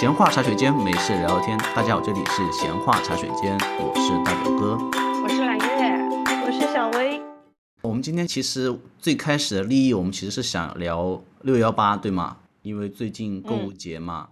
闲话茶水间，没事聊聊天。大家好，这里是闲话茶水间，我是大表哥。我是揽月，我是小薇。我们今天其实最开始的利益，我们其实是想聊六幺八，对吗？因为最近购物节嘛。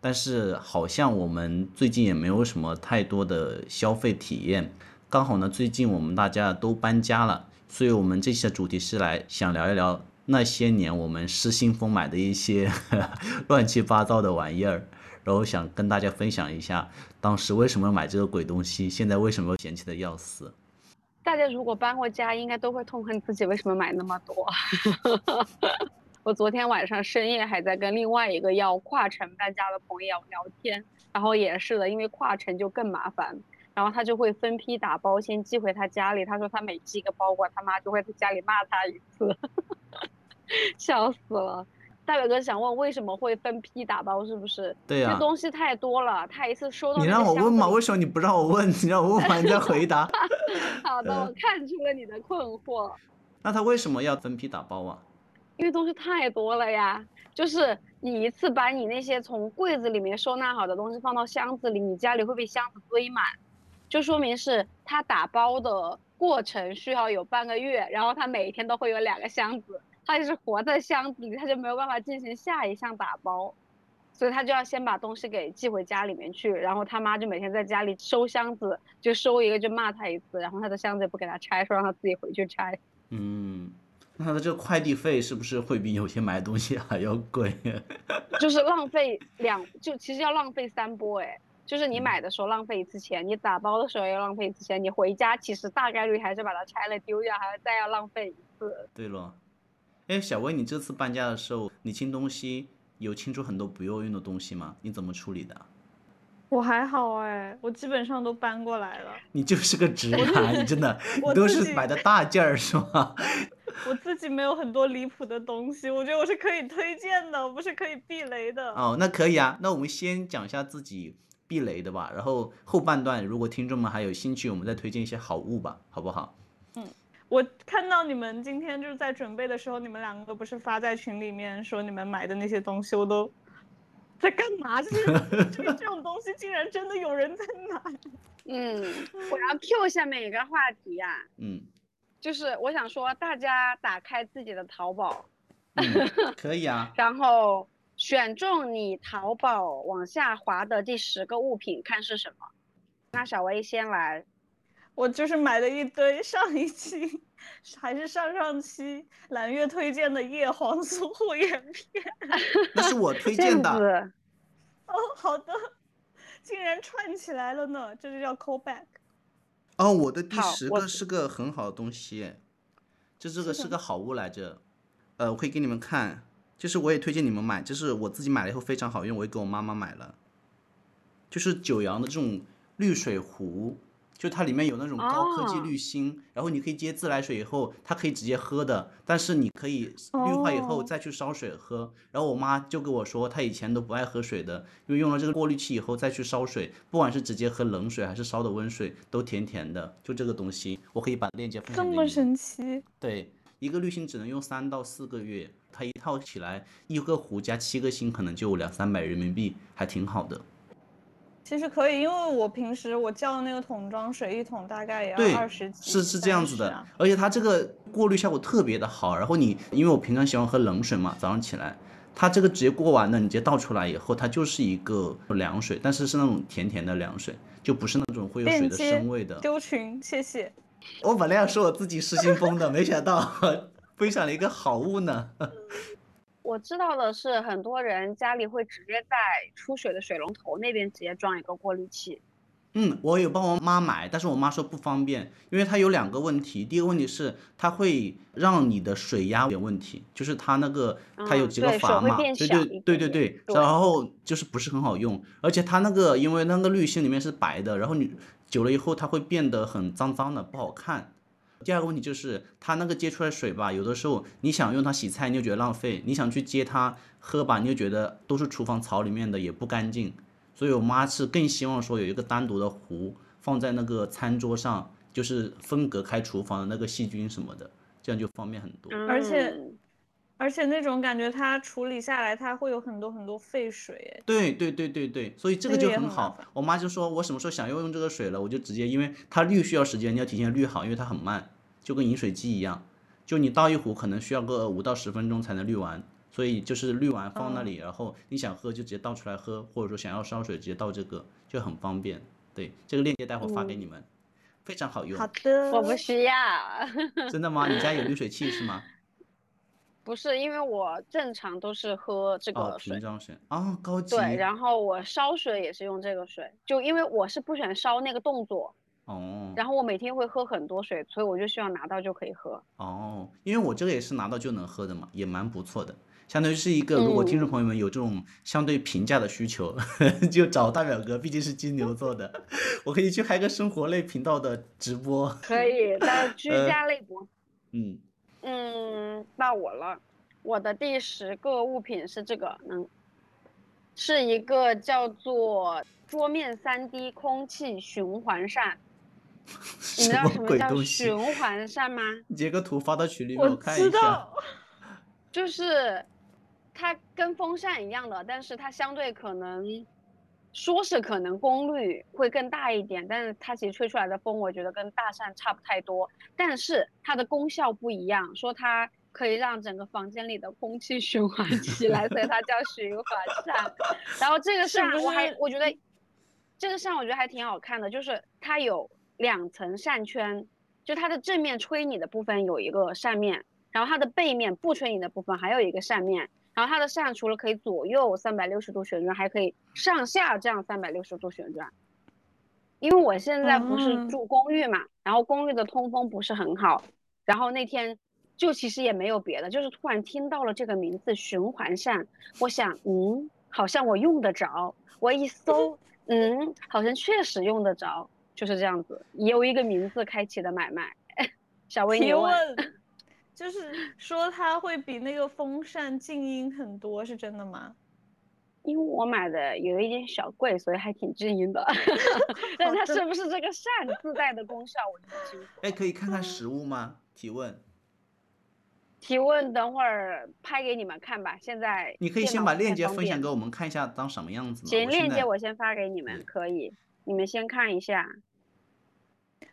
但是好像我们最近也没有什么太多的消费体验。刚好呢，最近我们大家都搬家了，所以我们这期的主题是来想聊一聊那些年我们失心疯买的一些 乱七八糟的玩意儿，然后想跟大家分享一下当时为什么买这个鬼东西，现在为什么嫌弃的要死。大家如果搬过家，应该都会痛恨自己为什么买那么多。我昨天晚上深夜还在跟另外一个要跨城搬家的朋友聊天，然后也是的，因为跨城就更麻烦，然后他就会分批打包先寄回他家里。他说他每寄一个包裹，他妈就会在家里骂他一次，笑死了。大表哥想问为什么会分批打包，是不是？对呀，这东西太多了，他一次收到。你让我问嘛？为什么你不让我问？你让我问完你再回答。好的，我看出了你的困惑。那他为什么要分批打包啊？因为东西太多了呀，就是你一次把你那些从柜子里面收纳好的东西放到箱子里，你家里会被箱子堆满，就说明是他打包的过程需要有半个月，然后他每一天都会有两个箱子，他就是活在箱子里，他就没有办法进行下一项打包，所以他就要先把东西给寄回家里面去，然后他妈就每天在家里收箱子，就收一个就骂他一次，然后他的箱子也不给他拆，说让他自己回去拆。嗯。那他的这个快递费是不是会比有些买东西还要贵？就是浪费两，就其实要浪费三波哎，就是你买的时候浪费一次钱，你打包的时候要浪费一次钱，你回家其实大概率还是把它拆了丢掉，还要再要浪费一次。对了，哎，小薇，你这次搬家的时候，你清东西有清出很多不要用的东西吗？你怎么处理的？我还好哎，我基本上都搬过来了。你就是个直男，你真的，你都是买的大件儿是吗？我自己没有很多离谱的东西，我觉得我是可以推荐的，我不是可以避雷的。哦，那可以啊，那我们先讲一下自己避雷的吧，然后后半段如果听众们还有兴趣，我们再推荐一些好物吧，好不好？嗯，我看到你们今天就是在准备的时候，你们两个不是发在群里面说你们买的那些东西，我都在干嘛？就是这这种东西竟然真的有人在买。嗯，我要 Q 下面一个话题呀。嗯。就是我想说，大家打开自己的淘宝，可以啊，然后选中你淘宝往下滑的第十个物品，看是什么。那小薇先来，我就是买了一堆上一期还是上上期蓝月推荐的叶黄素护眼片，那是我推 荐的。哦，好的，竟然串起来了呢，这就叫 callback。哦，我的第十个是个很好的东西，就这个是个好物来着，呃，我可以给你们看，就是我也推荐你们买，就是我自己买了以后非常好用，我也给我妈妈买了，就是九阳的这种滤水壶。就它里面有那种高科技滤芯，然后你可以接自来水以后，它可以直接喝的。但是你可以滤化以后再去烧水喝。然后我妈就跟我说，她以前都不爱喝水的，因为用了这个过滤器以后再去烧水，不管是直接喝冷水还是烧的温水，都甜甜的。就这个东西，我可以把链接分享给你。这么神奇？对，一个滤芯只能用三到四个月，它一套起来一个壶加七个芯，可能就两三百人民币，还挺好的。其实可以，因为我平时我叫的那个桶装水一桶大概也要二十几，是是这样子的，而且它这个过滤效果特别的好。然后你因为我平常喜欢喝冷水嘛，早上起来，它这个直接过完了，你直接倒出来以后，它就是一个凉水，但是是那种甜甜的凉水，就不是那种会有水的生味的。丢群，谢谢。我本来要说我自己失心疯的，没想到 分享了一个好物呢。我知道的是，很多人家里会直接在出水的水龙头那边直接装一个过滤器。嗯，我有帮我妈买，但是我妈说不方便，因为它有两个问题。第一个问题是它会让你的水压有点问题，就是它那个它有几个阀嘛，对对对对对，然后就是不是很好用，而且它那个因为那个滤芯里面是白的，然后你久了以后它会变得很脏脏的，不好看。第二个问题就是它那个接出来水吧，有的时候你想用它洗菜，你就觉得浪费；你想去接它喝吧，你就觉得都是厨房槽里面的，也不干净。所以我妈是更希望说有一个单独的壶放在那个餐桌上，就是分隔开厨房的那个细菌什么的，这样就方便很多。而且。而且那种感觉，它处理下来，它会有很多很多废水。对对对对对，所以这个就很好。我妈就说，我什么时候想要用这个水了，我就直接，因为它滤需要时间，你要提前滤好，因为它很慢，就跟饮水机一样，就你倒一壶可能需要个五到十分钟才能滤完，所以就是滤完放那里，然后你想喝就直接倒出来喝，或者说想要烧水直接倒这个就很方便。对，这个链接待会发给你们，非常好用。好的，我不需要。真的吗？你家有滤水器是吗？不是，因为我正常都是喝这个水，瓶装水啊，高级。对，然后我烧水也是用这个水，就因为我是不喜欢烧那个动作。哦。然后我每天会喝很多水，所以我就希望拿到就可以喝。哦，因为我这个也是拿到就能喝的嘛，也蛮不错的。相当于是一个，如果听众朋友们有这种相对平价的需求，就找大表哥，毕竟是金牛座的，我可以去开个生活类频道的直播。可以，在居家类播。嗯。嗯，到我了。我的第十个物品是这个，能，是一个叫做桌面三 D 空气循环扇。你知道什么叫循环扇吗？你截个图发到群里，我看一下。就是它跟风扇一样的，但是它相对可能。说是可能功率会更大一点，但是它其实吹出来的风，我觉得跟大扇差不太多。但是它的功效不一样，说它可以让整个房间里的空气循环起来，所以它叫循环扇。然后这个扇我还我觉得，这个扇我觉得还挺好看的，就是它有两层扇圈，就它的正面吹你的部分有一个扇面，然后它的背面不吹你的部分还有一个扇面。然后它的扇除了可以左右三百六十度旋转，还可以上下这样三百六十度旋转。因为我现在不是住公寓嘛，然后公寓的通风不是很好，然后那天就其实也没有别的，就是突然听到了这个名字循环扇，我想，嗯，好像我用得着。我一搜，嗯，好像确实用得着，就是这样子，由一个名字开启的买卖。小薇提问。就是说它会比那个风扇静音很多，是真的吗？因为我买的有一点小贵，所以还挺静音的。但它是不是这个扇自带的功效，我不清楚。哎，可以看看实物吗？提问。提问，等会儿拍给你们看吧。现在你可以先把链接分享给我们看一下，当什么样子。行，链接我先发给你们，可以。你们先看一下。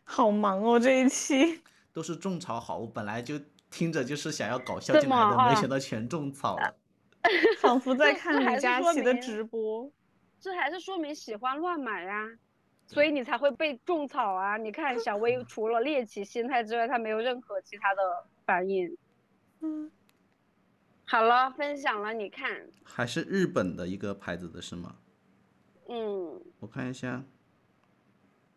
好忙哦，这一期。都是种草好物，本来就。听着就是想要搞笑进来的，没想到全种草了，仿佛在看李佳琦的直播。这还是说明喜欢乱买呀，所以你才会被种草啊！你看小薇 除了猎奇心态之外，她没有任何其他的反应。嗯，好了，分享了，你看。还是日本的一个牌子的是吗？嗯。我看一下。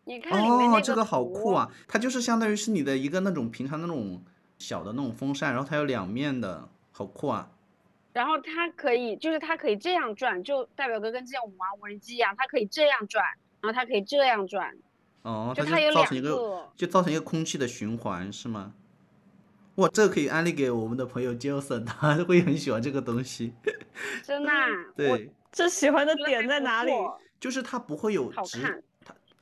你看哦，这个好酷啊！它就是相当于是你的一个那种平常那种。小的那种风扇，然后它有两面的，好酷啊！然后它可以，就是它可以这样转，就代表哥跟之前我们玩无人机一样，它可以这样转，然后它可以这样转。哦，就它有两个，就造成一个空气的循环，是吗？哇，这个可以安利给我们的朋友 Jason，他会很喜欢这个东西。真的？对。这喜欢的点在哪里？就是它不会有直，它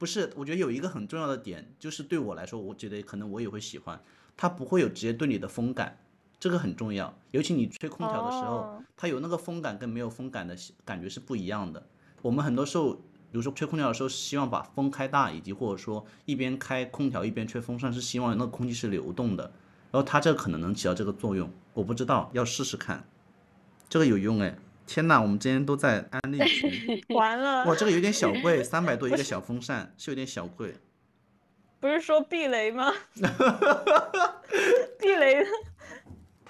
不是，我觉得有一个很重要的点，就是对我来说，我觉得可能我也会喜欢。它不会有直接对你的风感，这个很重要。尤其你吹空调的时候，它有那个风感跟没有风感的感觉是不一样的。我们很多时候，比如说吹空调的时候，希望把风开大，以及或者说一边开空调一边吹风扇，是希望那个空气是流动的。然后它这可能能起到这个作用，我不知道，要试试看。这个有用哎！天呐，我们今天都在安利 群，完了！哇，这个有点小 贵，三百多一个小风扇，是有点小贵。不是说避雷吗？避雷。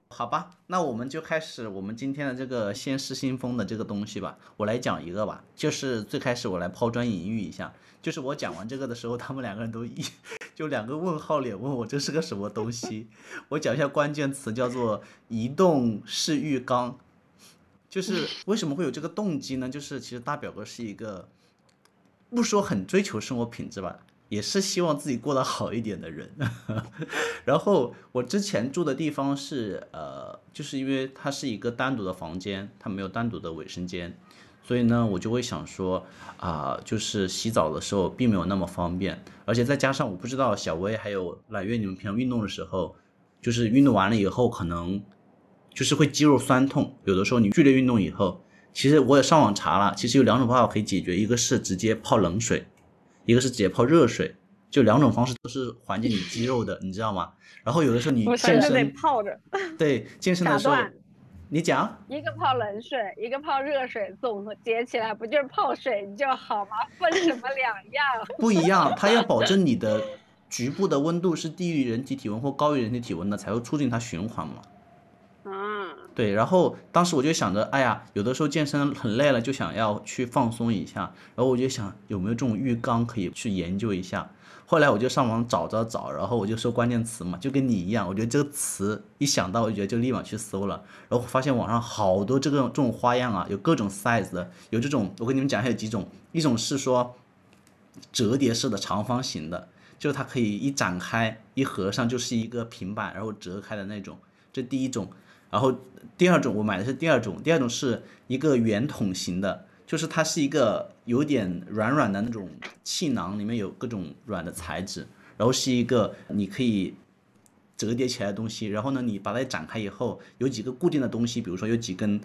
好吧，那我们就开始我们今天的这个先试新风的这个东西吧。我来讲一个吧，就是最开始我来抛砖引玉一下，就是我讲完这个的时候，他们两个人都一就两个问号脸问我这是个什么东西。我讲一下关键词，叫做移动式浴缸。就是为什么会有这个动机呢？就是其实大表哥是一个不说很追求生活品质吧。也是希望自己过得好一点的人，然后我之前住的地方是呃，就是因为它是一个单独的房间，它没有单独的卫生间，所以呢，我就会想说啊，就是洗澡的时候并没有那么方便，而且再加上我不知道小薇还有揽月你们平常运动的时候，就是运动完了以后可能就是会肌肉酸痛。有的时候你剧烈运动以后，其实我也上网查了，其实有两种方法可以解决，一个是直接泡冷水，一个是直接泡热水，就两种方式都是缓解你肌肉的，你知道吗？然后有的时候你健身泡着，对健身的时候。你讲一个泡冷水，一个泡热水，总结起来不就是泡水就好吗？分什么两样？不一样，它要保证你的局部的温度是低于人体体温或高于人体体温的，才会促进它循环嘛。对。然后当时我就想着，哎呀，有的时候健身很累了，就想要去放松一下。然后我就想，有没有这种浴缸可以去研究一下。后来我就上网找找找，然后我就搜关键词嘛，就跟你一样，我觉得这个词一想到，我觉得就立马去搜了，然后发现网上好多这个这种花样啊，有各种 size 的，有这种，我跟你们讲一下有几种，一种是说折叠式的长方形的，就是它可以一展开一合上就是一个平板，然后折开的那种，这第一种，然后第二种我买的是第二种，第二种是一个圆筒型的。就是它是一个有点软软的那种气囊，里面有各种软的材质，然后是一个你可以折叠起来的东西。然后呢，你把它展开以后，有几个固定的东西，比如说有几根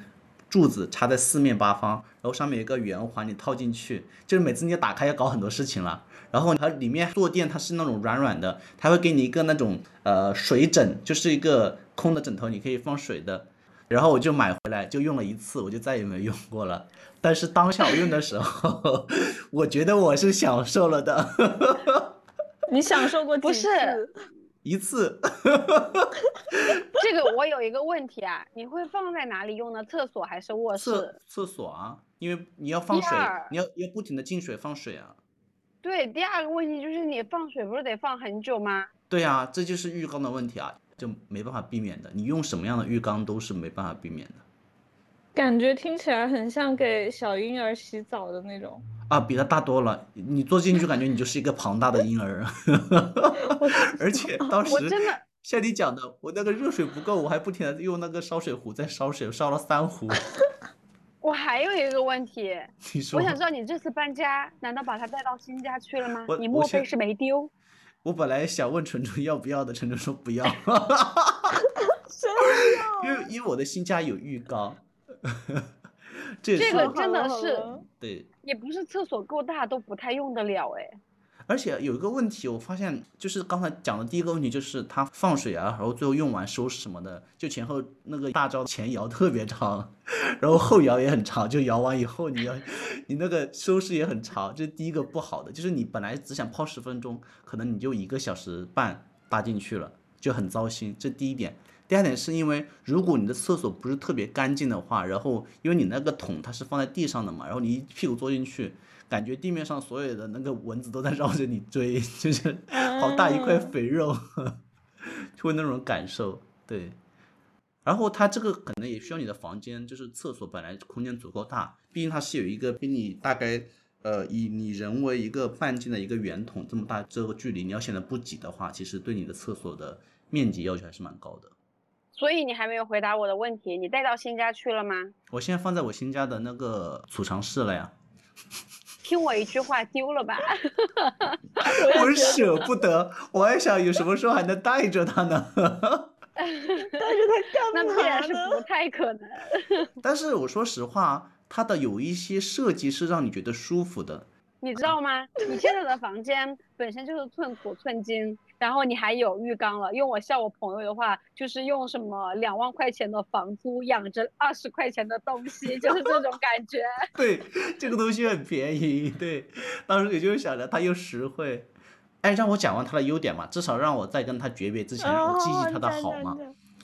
柱子插在四面八方，然后上面有一个圆环，你套进去，就是每次你打开要搞很多事情了。然后它里面坐垫它是那种软软的，它会给你一个那种呃水枕，就是一个空的枕头，你可以放水的。然后我就买回来，就用了一次，我就再也没有用过了。但是当下我用的时候，我觉得我是享受了的。你享受过不是一次？这个我有一个问题啊，你会放在哪里用呢？厕所还是卧室？厕厕所啊，因为你要放水，你要要不停的进水放水啊。对，第二个问题就是你放水不是得放很久吗？对啊，这就是浴缸的问题啊。就没办法避免的，你用什么样的浴缸都是没办法避免的。感觉听起来很像给小婴儿洗澡的那种啊，比它大多了。你坐进去感觉你就是一个庞大的婴儿，而且当时真的像你讲的，我那个热水不够，我还不停的用那个烧水壶在烧水，烧了三壶。我还有一个问题，你说，我想知道你这次搬家，难道把它带到新家去了吗？你莫非是没丢？我本来想问纯纯要不要的，纯纯说不要。因为因为我的新家有浴缸，这个真的是对，也不是厕所够大都不太用得了哎。而且有一个问题，我发现就是刚才讲的第一个问题，就是它放水啊，然后最后用完收拾什么的，就前后那个大招前摇特别长，然后后摇也很长，就摇完以后你要你那个收拾也很长，这第一个不好的，就是你本来只想泡十分钟，可能你就一个小时半搭进去了，就很糟心。这第一点，第二点是因为如果你的厕所不是特别干净的话，然后因为你那个桶它是放在地上的嘛，然后你一屁股坐进去。感觉地面上所有的那个蚊子都在绕着你追，就是好大一块肥肉，就会那种感受。对，然后它这个可能也需要你的房间，就是厕所本来空间足够大，毕竟它是有一个比你大概呃以你人为一个半径的一个圆筒这么大这个距离，你要显得不挤的话，其实对你的厕所的面积要求还是蛮高的。所以你还没有回答我的问题，你带到新家去了吗？我现在放在我新家的那个储藏室了呀。听我一句话，丢了吧？我舍不得，我还想有什么时候还能带着它呢？带着它干嘛那必然是不太可能。但是我说实话，它的有一些设计是让你觉得舒服的。你知道吗？你现在的房间本身就是寸土寸金。然后你还有浴缸了，用我像我朋友的话，就是用什么两万块钱的房租养着二十块钱的东西，就是这种感觉。对，这个东西很便宜。对，当时也就是想着它又实惠。哎，让我讲完它的优点嘛，至少让我在跟它诀别之前，我记记它的好嘛。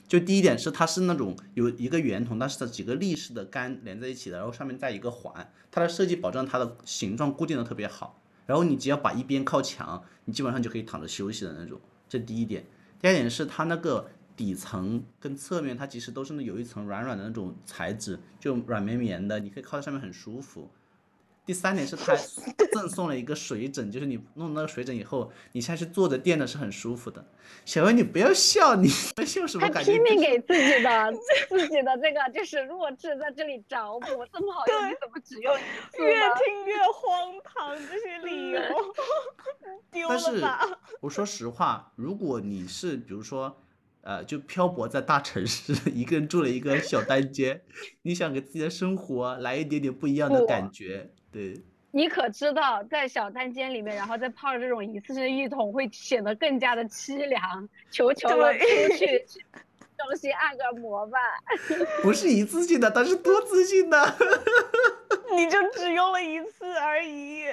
就第一点是它是那种有一个圆筒，但是它几个立式的杆连在一起的，然后上面带一个环，它的设计保证它的形状固定的特别好。然后你只要把一边靠墙，你基本上就可以躺着休息的那种。这第一点。第二点是它那个底层跟侧面，它其实都是那有一层软软的那种材质，就软绵绵的，你可以靠在上面很舒服。第三点是它赠送了一个水枕，就是你弄那个水枕以后，你下去坐着垫着是很舒服的。小薇，你不要笑，你在笑什么？他拼命给自己的 自己的这个就是弱智在这里找补，这么好用你怎么只用？越听越荒唐，这些理由 丢了吧？但是我说实话，如果你是比如说呃，就漂泊在大城市，一个人住了一个小单间，你想给自己的生活来一点点不一样的感觉，对。你可知道，在小单间里面，然后再泡这种一次性浴桶，会显得更加的凄凉。求求了，出去去中心按个摩吧。不是一次性的，它是多次性的。你就只用了一次而已。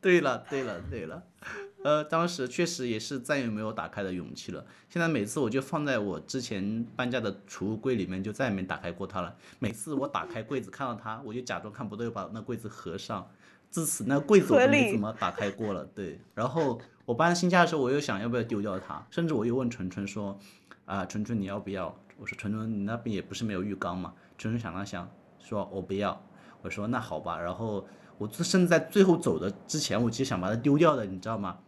对了，对了，对了。呃，当时确实也是再也没有打开的勇气了。现在每次我就放在我之前搬家的储物柜里面，就再也没打开过它了。每次我打开柜子看到它，我就假装看不对，把那柜子合上。自此，那柜子我都没怎么打开过了。对，然后我搬新家的时候，我又想要不要丢掉它，甚至我又问纯纯说：“啊，纯纯你要不要？”我说：“纯纯，你那边也不是没有浴缸嘛。”纯纯想了想，说：“我不要。”我说：“那好吧。”然后我甚至在最后走的之前，我其实想把它丢掉的，你知道吗？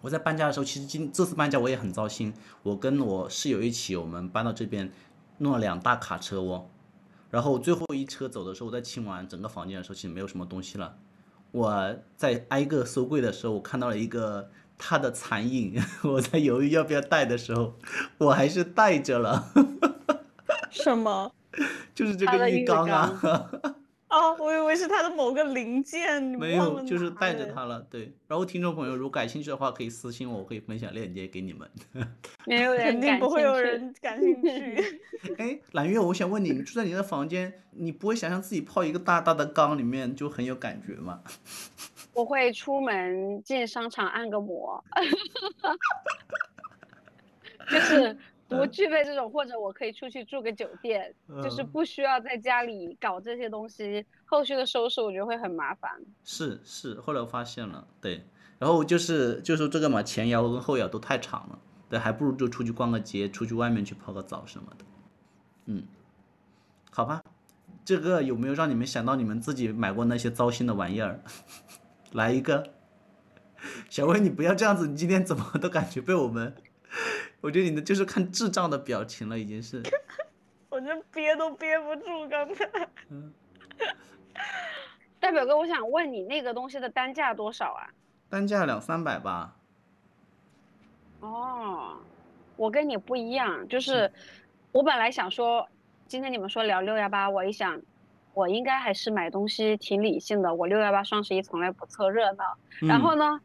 我在搬家的时候，其实今这次搬家我也很糟心。我跟我室友一起，我们搬到这边，弄了两大卡车哦。然后最后一车走的时候，我在清完整个房间的时候，其实没有什么东西了。我在挨个收柜的时候，我看到了一个它的残影。我在犹豫要不要带的时候，我还是带着了。什么？就是这个浴缸啊。哦，我以为是他的某个零件，没有，就是带着它了。对，然后听众朋友如果感兴趣的话，可以私信我，我可以分享链接给你们。没有人，肯定不会有人感兴趣。哎，蓝月，我想问你，你住在你的房间，你不会想象自己泡一个大大的缸里面就很有感觉吗？我会出门进商场按个摩，就是。不具备这种，或者我可以出去住个酒店，就是不需要在家里搞这些东西，后续的收拾我觉得会很麻烦。是是，后来我发现了，对，然后就是就是这个嘛，前摇跟后摇都太长了，对，还不如就出去逛个街，出去外面去泡个澡什么的。嗯，好吧，这个有没有让你们想到你们自己买过那些糟心的玩意儿？来一个，小薇，你不要这样子，你今天怎么都感觉被我们。我觉得你的就是看智障的表情了，已经是。我这憋都憋不住，刚才。代表哥，我想问你，那个东西的单价多少啊？单价两三百吧。哦，我跟你不一样，就是我本来想说，今天你们说聊六幺八，我一想，我应该还是买东西挺理性的。我六幺八双十一从来不凑热闹，然后呢，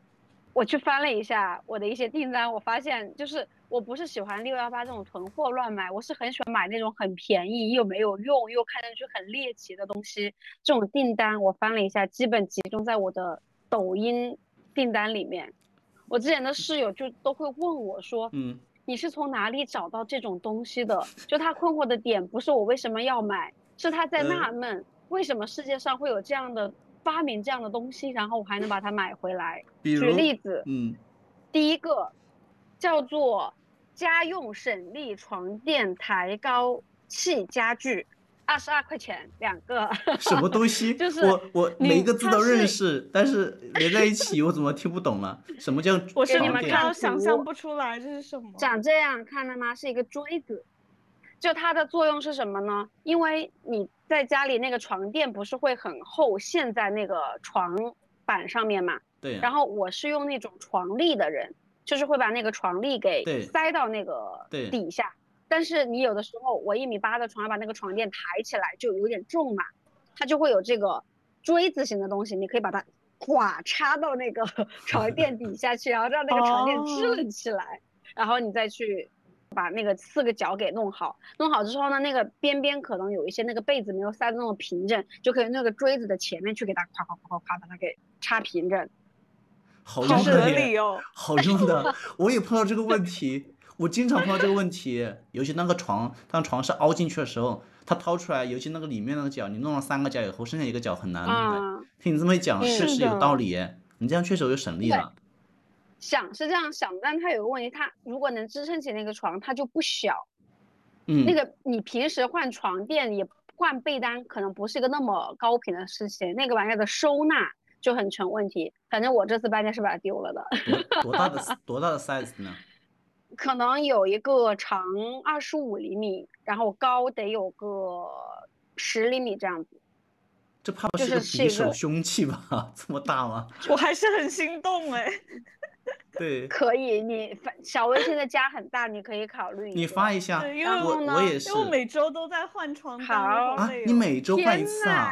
我去翻了一下我的一些订单，我发现就是。我不是喜欢六幺八这种囤货乱买，我是很喜欢买那种很便宜又没有用又看上去很猎奇的东西。这种订单我翻了一下，基本集中在我的抖音订单里面。我之前的室友就都会问我说：“嗯，你是从哪里找到这种东西的？”就他困惑的点不是我为什么要买，是他在纳闷为什么世界上会有这样的发明这样的东西，然后我还能把它买回来。举例子，嗯，第一个叫做。家用省力床垫抬高器家具，二十二块钱两个。什么东西？就是我我每一个字都认识，但是连在一起我怎么听不懂了？什么叫？我是你们看，想象不出来这是什么。长这样看到吗？是一个锥子。就它的作用是什么呢？因为你在家里那个床垫不是会很厚，陷在那个床板上面嘛。对。然后我是用那种床立的人。就是会把那个床笠给塞到那个底下，但是你有的时候我一米八的床要把那个床垫抬起来就有点重嘛，它就会有这个锥子形的东西，你可以把它咵插到那个 床垫底下去，然后让那个床垫支棱起来，然后你再去把那个四个角给弄好，弄好之后呢，那个边边可能有一些那个被子没有塞的那么平整，就可以那个锥子的前面去给它咵咵咵咵咵把它给插平整。好用的，哦，好用的，我也碰到这个问题，我经常碰到这个问题，尤其那个床，当床是凹进去的时候，它掏出来，尤其那个里面那个角，你弄了三个角以后，剩下一个角很难弄。听你这么一讲，确实有道理，你这样确实有省力了。想是这样想，但它有个问题，它如果能支撑起那个床，它就不小。嗯。那个你平时换床垫也换被单，可能不是一个那么高频的事情，那个玩意儿的收纳。就很成问题，反正我这次搬家是把它丢了的。多大的 多大的 size 呢？可能有一个长二十五厘米，然后高得有个十厘米这样子。这怕不是个匕首凶器吧？这么大吗？我还是很心动哎。对，可以，你发小薇现在家很大，你可以考虑你发一下，因为我呢我也是因为我每周都在换床单，好啊你每周换一次啊？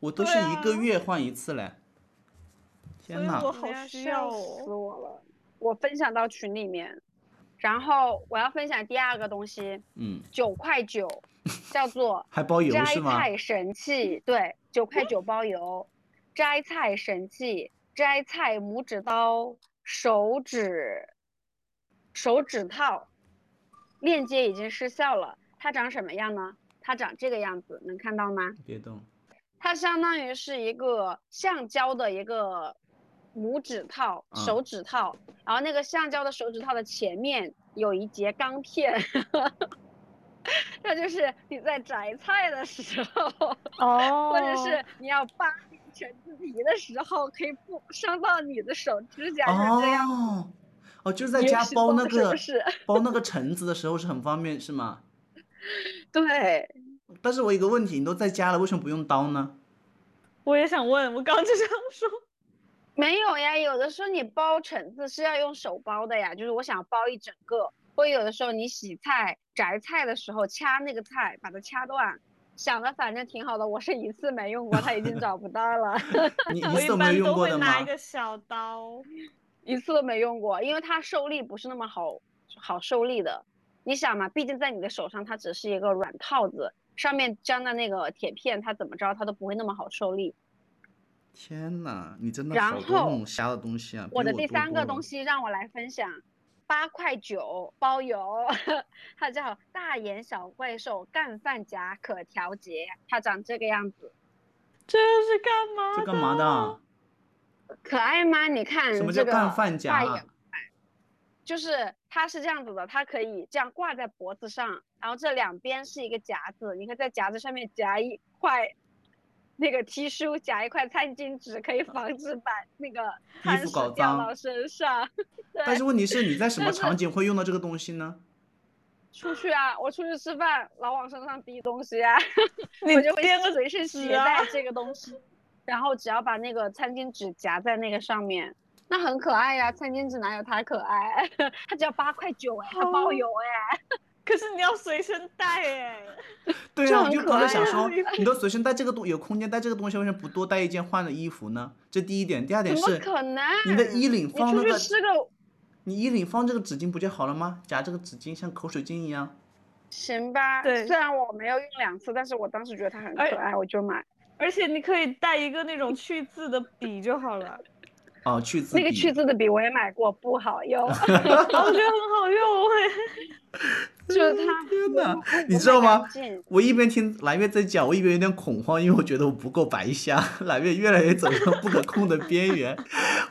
我都是一个啊月换一次嘞。天呐所以我，好笑要死哦。我了！我分享到群里面，然后我要分享第二个东西，嗯，九块九，叫做还包邮摘是吗？菜神器，对，九块九包邮，摘菜神器，摘菜拇指刀，手指，手指套，链接已经失效了。它长什么样呢？它长这个样子，能看到吗？别动。它相当于是一个橡胶的一个拇指套、嗯手指套，然后那个橡胶的手指套的前面有一节钢片，那就是你在摘菜的时候，哦，或者是你要扒那个橙子皮的时候，可以不伤到你的手指甲，是这样。哦，哦，就是在家是懂是包那个不是 包那个橙子的时候是很方便是吗？对，但是我有个问题，你都在家了，为什么不用刀呢？我也想问，我刚刚就想说，没有呀，有的时候你包橙子是要用手包的呀，就是我想包一整个，或者有的时候你洗菜、摘菜的时候掐那个菜，把它掐断。想的反正挺好的，我是一次没用过，它已经找不到了，你 我一一次都没有般都用过的吗会拿一？个小刀。一次都没用过，因为它受力不是那么好好受力的。你想嘛，毕竟在你的手上，它只是一个软套子，上面粘的那个铁片，它怎么着它都不会那么好受力。天呐，你真的然好多那后种瞎的东西啊！比我的多第三个东西让我来分享，八块九包邮，它叫大眼小怪兽干饭夹可调节，它长这个样子，这是干嘛？这干嘛的？啊？可爱吗？你看什么叫个干饭夹大眼啊？就是它是这样子的，它可以这样挂在脖子上，然后这两边是一个夹子，你可以在夹子上面夹一块那个 T 恤，夹一块餐巾纸，可以防止把那个衣服搞脏掉到身上。但是问题是你在什么 场景会用到这个东西呢？出去啊，我出去吃饭老往身上滴东西啊，你 我就会随身携带这个东西，然后只要把那个餐巾纸夹在那个上面。那很可爱呀、餐巾纸哪有它可爱？它只要八块九哎，它包哦邮哎。可是你要随身带哎。对啊，我就刚才想说，你都随身带这个东，有空间带这个东西，为什么不多带一件换的衣服呢？这第一点，第二点怎么是，可能？你的衣领放那个，去吃个你衣领放这个纸巾不就好了吗？夹这个纸巾像口水巾一样。行吧？对虽然我没有用两次，但是我当时觉得它很可哎爱，我就买。而且你可以带一个那种去字的笔就好了，哦，去字那个去字的笔我也买过，不好用，啊，我觉得很好用哎。就是他。天哪你知道吗？我一边听蓝月在讲，我一边有点恐慌，因为我觉得我不够白瞎，蓝月越来越走向不可控的边缘。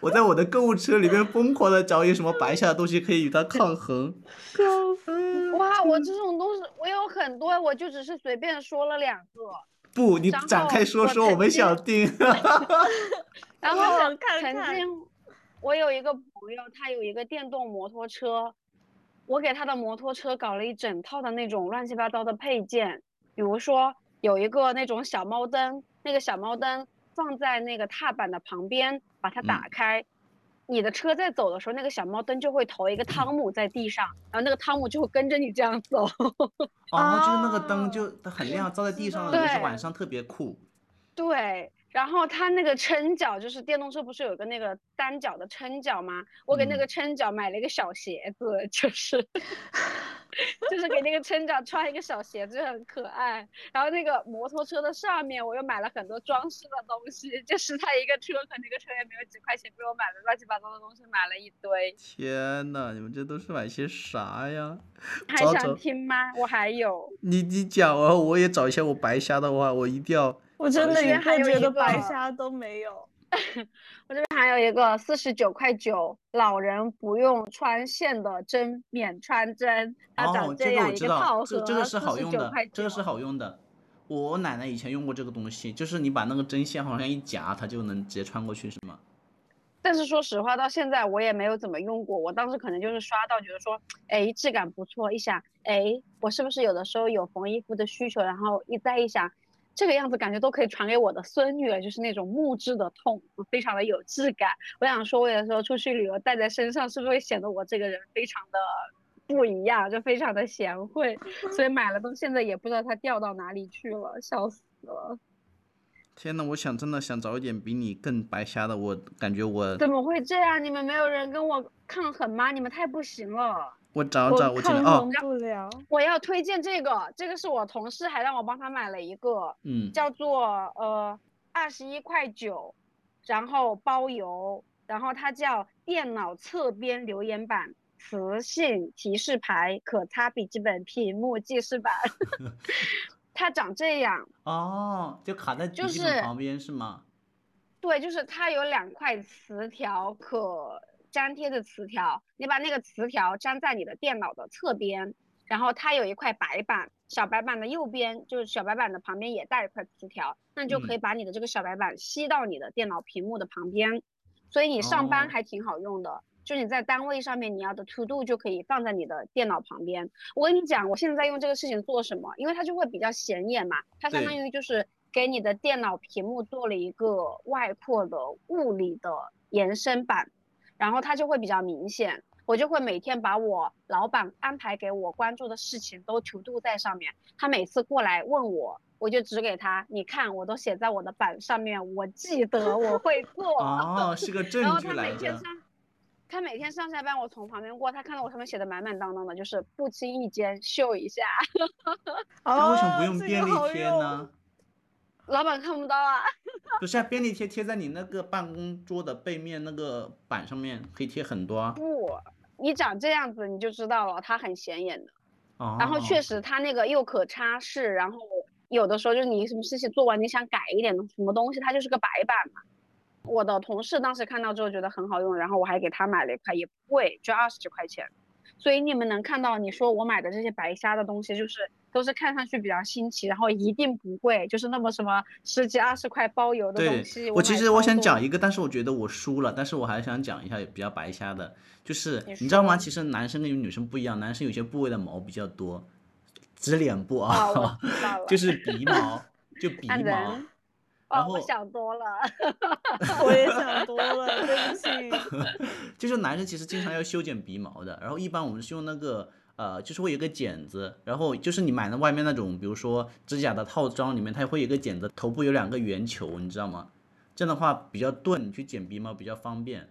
我在我的购物车里面疯狂的找有什么白瞎的东西可以与它抗衡。笑死！哇，我这种东西我有很多，我就只是随便说了两个。不，你展开说说，我们想听。然后我想看看曾经我有一个朋友，他有一个电动摩托车，我给他的摩托车搞了一整套的那种乱七八糟的配件，比如说有一个那种小猫灯，那个小猫灯放在那个踏板的旁边，把它打嗯开。你的车在走的时候，那个小猫灯就会投一个汤姆在地上，然后那个汤姆就会跟着你这样走。哦，就是那个灯哦就它很亮，照在地上就是晚上特别酷。对，然后它那个撑脚，就是电动车不是有个那个单脚的撑脚吗？我给那嗯个撑脚买了一个小鞋子，就是 就是给那个撑脚穿一个小鞋子，就很可爱。然后那个摩托车的上面，我又买了很多装饰的东西，就是他一个车和那个车也没有几块钱，被我买了乱七八糟的东西，买了一堆。天呐，你们这都是买些啥呀？还想听吗？我还有。你你讲啊，我也找一下我白瞎的话，我一定要。我真的这一边还有一个觉得白个瞎都没有。我这边还有一个四十九块九，老人不用穿线的针免穿针，它哦长，这样一个我知道，套盒，这这个是好用的，这个是好用的。我奶奶以前用过这个东西，就是你把那个针线好像一夹，它就能直接穿过去，是吗？但是说实话，到现在我也没有怎么用过。我当时可能就是刷到，觉得说，哎，质感不错，一想，哎，我是不是有的时候有缝衣服的需求？然后一再一想，这个样子感觉都可以传给我的孙女了，就是那种木质的痛，非常的有质感。我想说，我有时候出去旅游带在身上，是不是会显得我这个人非常的不一样，就非常的贤惠？所以买了到现在也不知道它掉到哪里去了，笑死了。天呐，我想真的想找一点比你更白瞎的，我感觉我怎么会这样？你们没有人跟我抗衡吗？你们太不行了。我找找，我抗衡不了。我要推荐这个，这个是我同事还让我帮他买了一个，嗯，叫做呃二十一块九，然后包邮，然后它叫电脑侧边留言板磁性提示牌，可擦笔记本屏幕记事板，它长这样哦，就卡在笔记本旁边是吗？对，就是它有两块磁条可。粘贴的磁条，你把那个磁条粘在你的电脑的侧边，然后它有一块白板，小白板的右边就是小白板的旁边也带一块磁条，那你就可以把你的这个小白板吸到你的电脑屏幕的旁边，所以你上班还挺好用的，就你在单位上面你要的 to do 就可以放在你的电脑旁边。我跟你讲，我现在用这个事情做什么？因为它就会比较显眼嘛，它相当于就是给你的电脑屏幕做了一个外扩的物理的延伸板。然后它就会比较明显，我就会每天把我老板安排给我关注的事情都涂度在上面。他每次过来问我，我就指给他，你看我都写在我的板上面，我记得我会做。哦，是个 证据来着。他每天上下班，我从旁边过，他看到我上面写的满满当当的，就是不经意间秀一下。那为什么不用便利贴呢？老板看不到啊，不是啊，便利贴贴在你那个办公桌的背面那个板上面，可以贴很多啊。不，你长这样子你就知道了，它很显眼的。哦。然后确实它那个又可擦拭，然后有的时候就是你什么事情做完，你想改一点什么东西，它就是个白板嘛。我的同事当时看到之后觉得很好用，然后我还给他买了一块，也不贵，就二十几块钱。所以你们能看到，你说我买的这些白瞎的东西，就是都是看上去比较新奇，然后一定不贵，就是那么什么十几二十块包邮的东西。我其实我想讲一个，但是我觉得我输了，但是我还想讲一下比较白瞎的，就是你知道吗？其实男生跟女生不一样，男生有些部位的毛比较多，指脸部啊，就是鼻毛，就鼻 毛。哦，我想多了，我也想多了，对不起。就是男生其实经常要修剪鼻毛的，然后一般我们是用那个呃，就是会有个剪子，然后就是你买的外面那种，比如说指甲的套装里面，它会有个剪子，头部有两个圆球，你知道吗？这样的话比较钝，去剪鼻毛比较方便。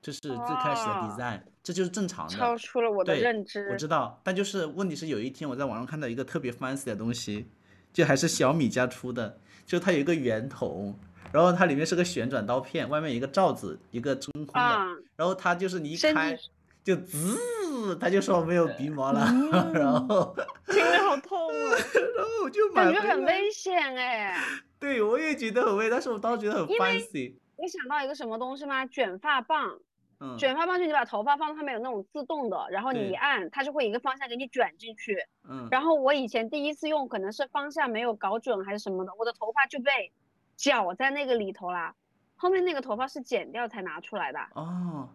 这是最开始的 design，这就是正常的。超出了我的认知。我知道，但就是问题是有一天我在网上看到一个特别 fancy 的东西，就还是小米家出的。就它有一个圆筒，然后它里面是个旋转刀片，外面一个罩子，一个中空的，然后它就是你一开就滋，它就说没有鼻毛了，然后听着好痛啊，然后我就感觉很危险哎，对我也觉得很危，但是我当时觉得很 fancy。你想到一个什么东西吗？卷发棒。卷发棒就你把头发放到上面有那种自动的，然后你一按，它就会一个方向给你卷进去。嗯。然后我以前第一次用，可能是方向没有搞准还是什么的，我的头发就被绞在那个里头啦。后面那个头发是剪掉才拿出来的。哦。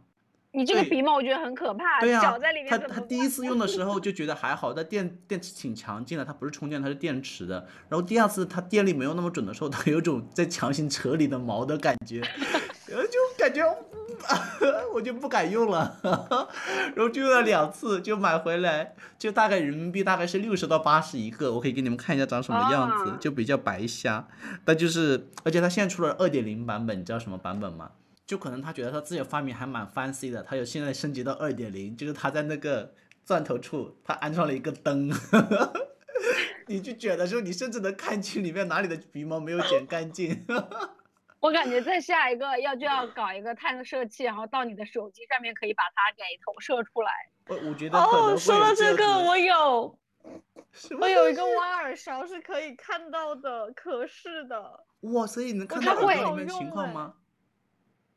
你这个鼻毛我觉得很可怕，绞在里面。他他第一次用的时候就觉得还好，但电电池挺强劲的，它不是充电，它是电池的。然后第二次它电力没有那么准的时候，它有种在强行扯你的毛的感觉，就感觉。我就不敢用了，然后就用了两次，就买回来，就大概人民币大概是六十到八十一个，我可以给你们看一下长什么样子，就比较白瞎。但就是，而且他现在出了二点零版本，你知道什么版本吗？就可能他觉得他自己的发明还蛮 fancy 的，他有现在升级到二点零，就是他在那个钻头处他安装了一个灯，你去卷的时候，你甚至能看清里面哪里的鼻毛没有剪干净。我感觉再下一个要就要搞一个探测器，然后到你的手机上面可以把它给投射出来。我我觉得哦，说到这个，我有，我有一个挖耳勺是可以看到的，可视的。哇，所以你能看到耳朵里面情况吗？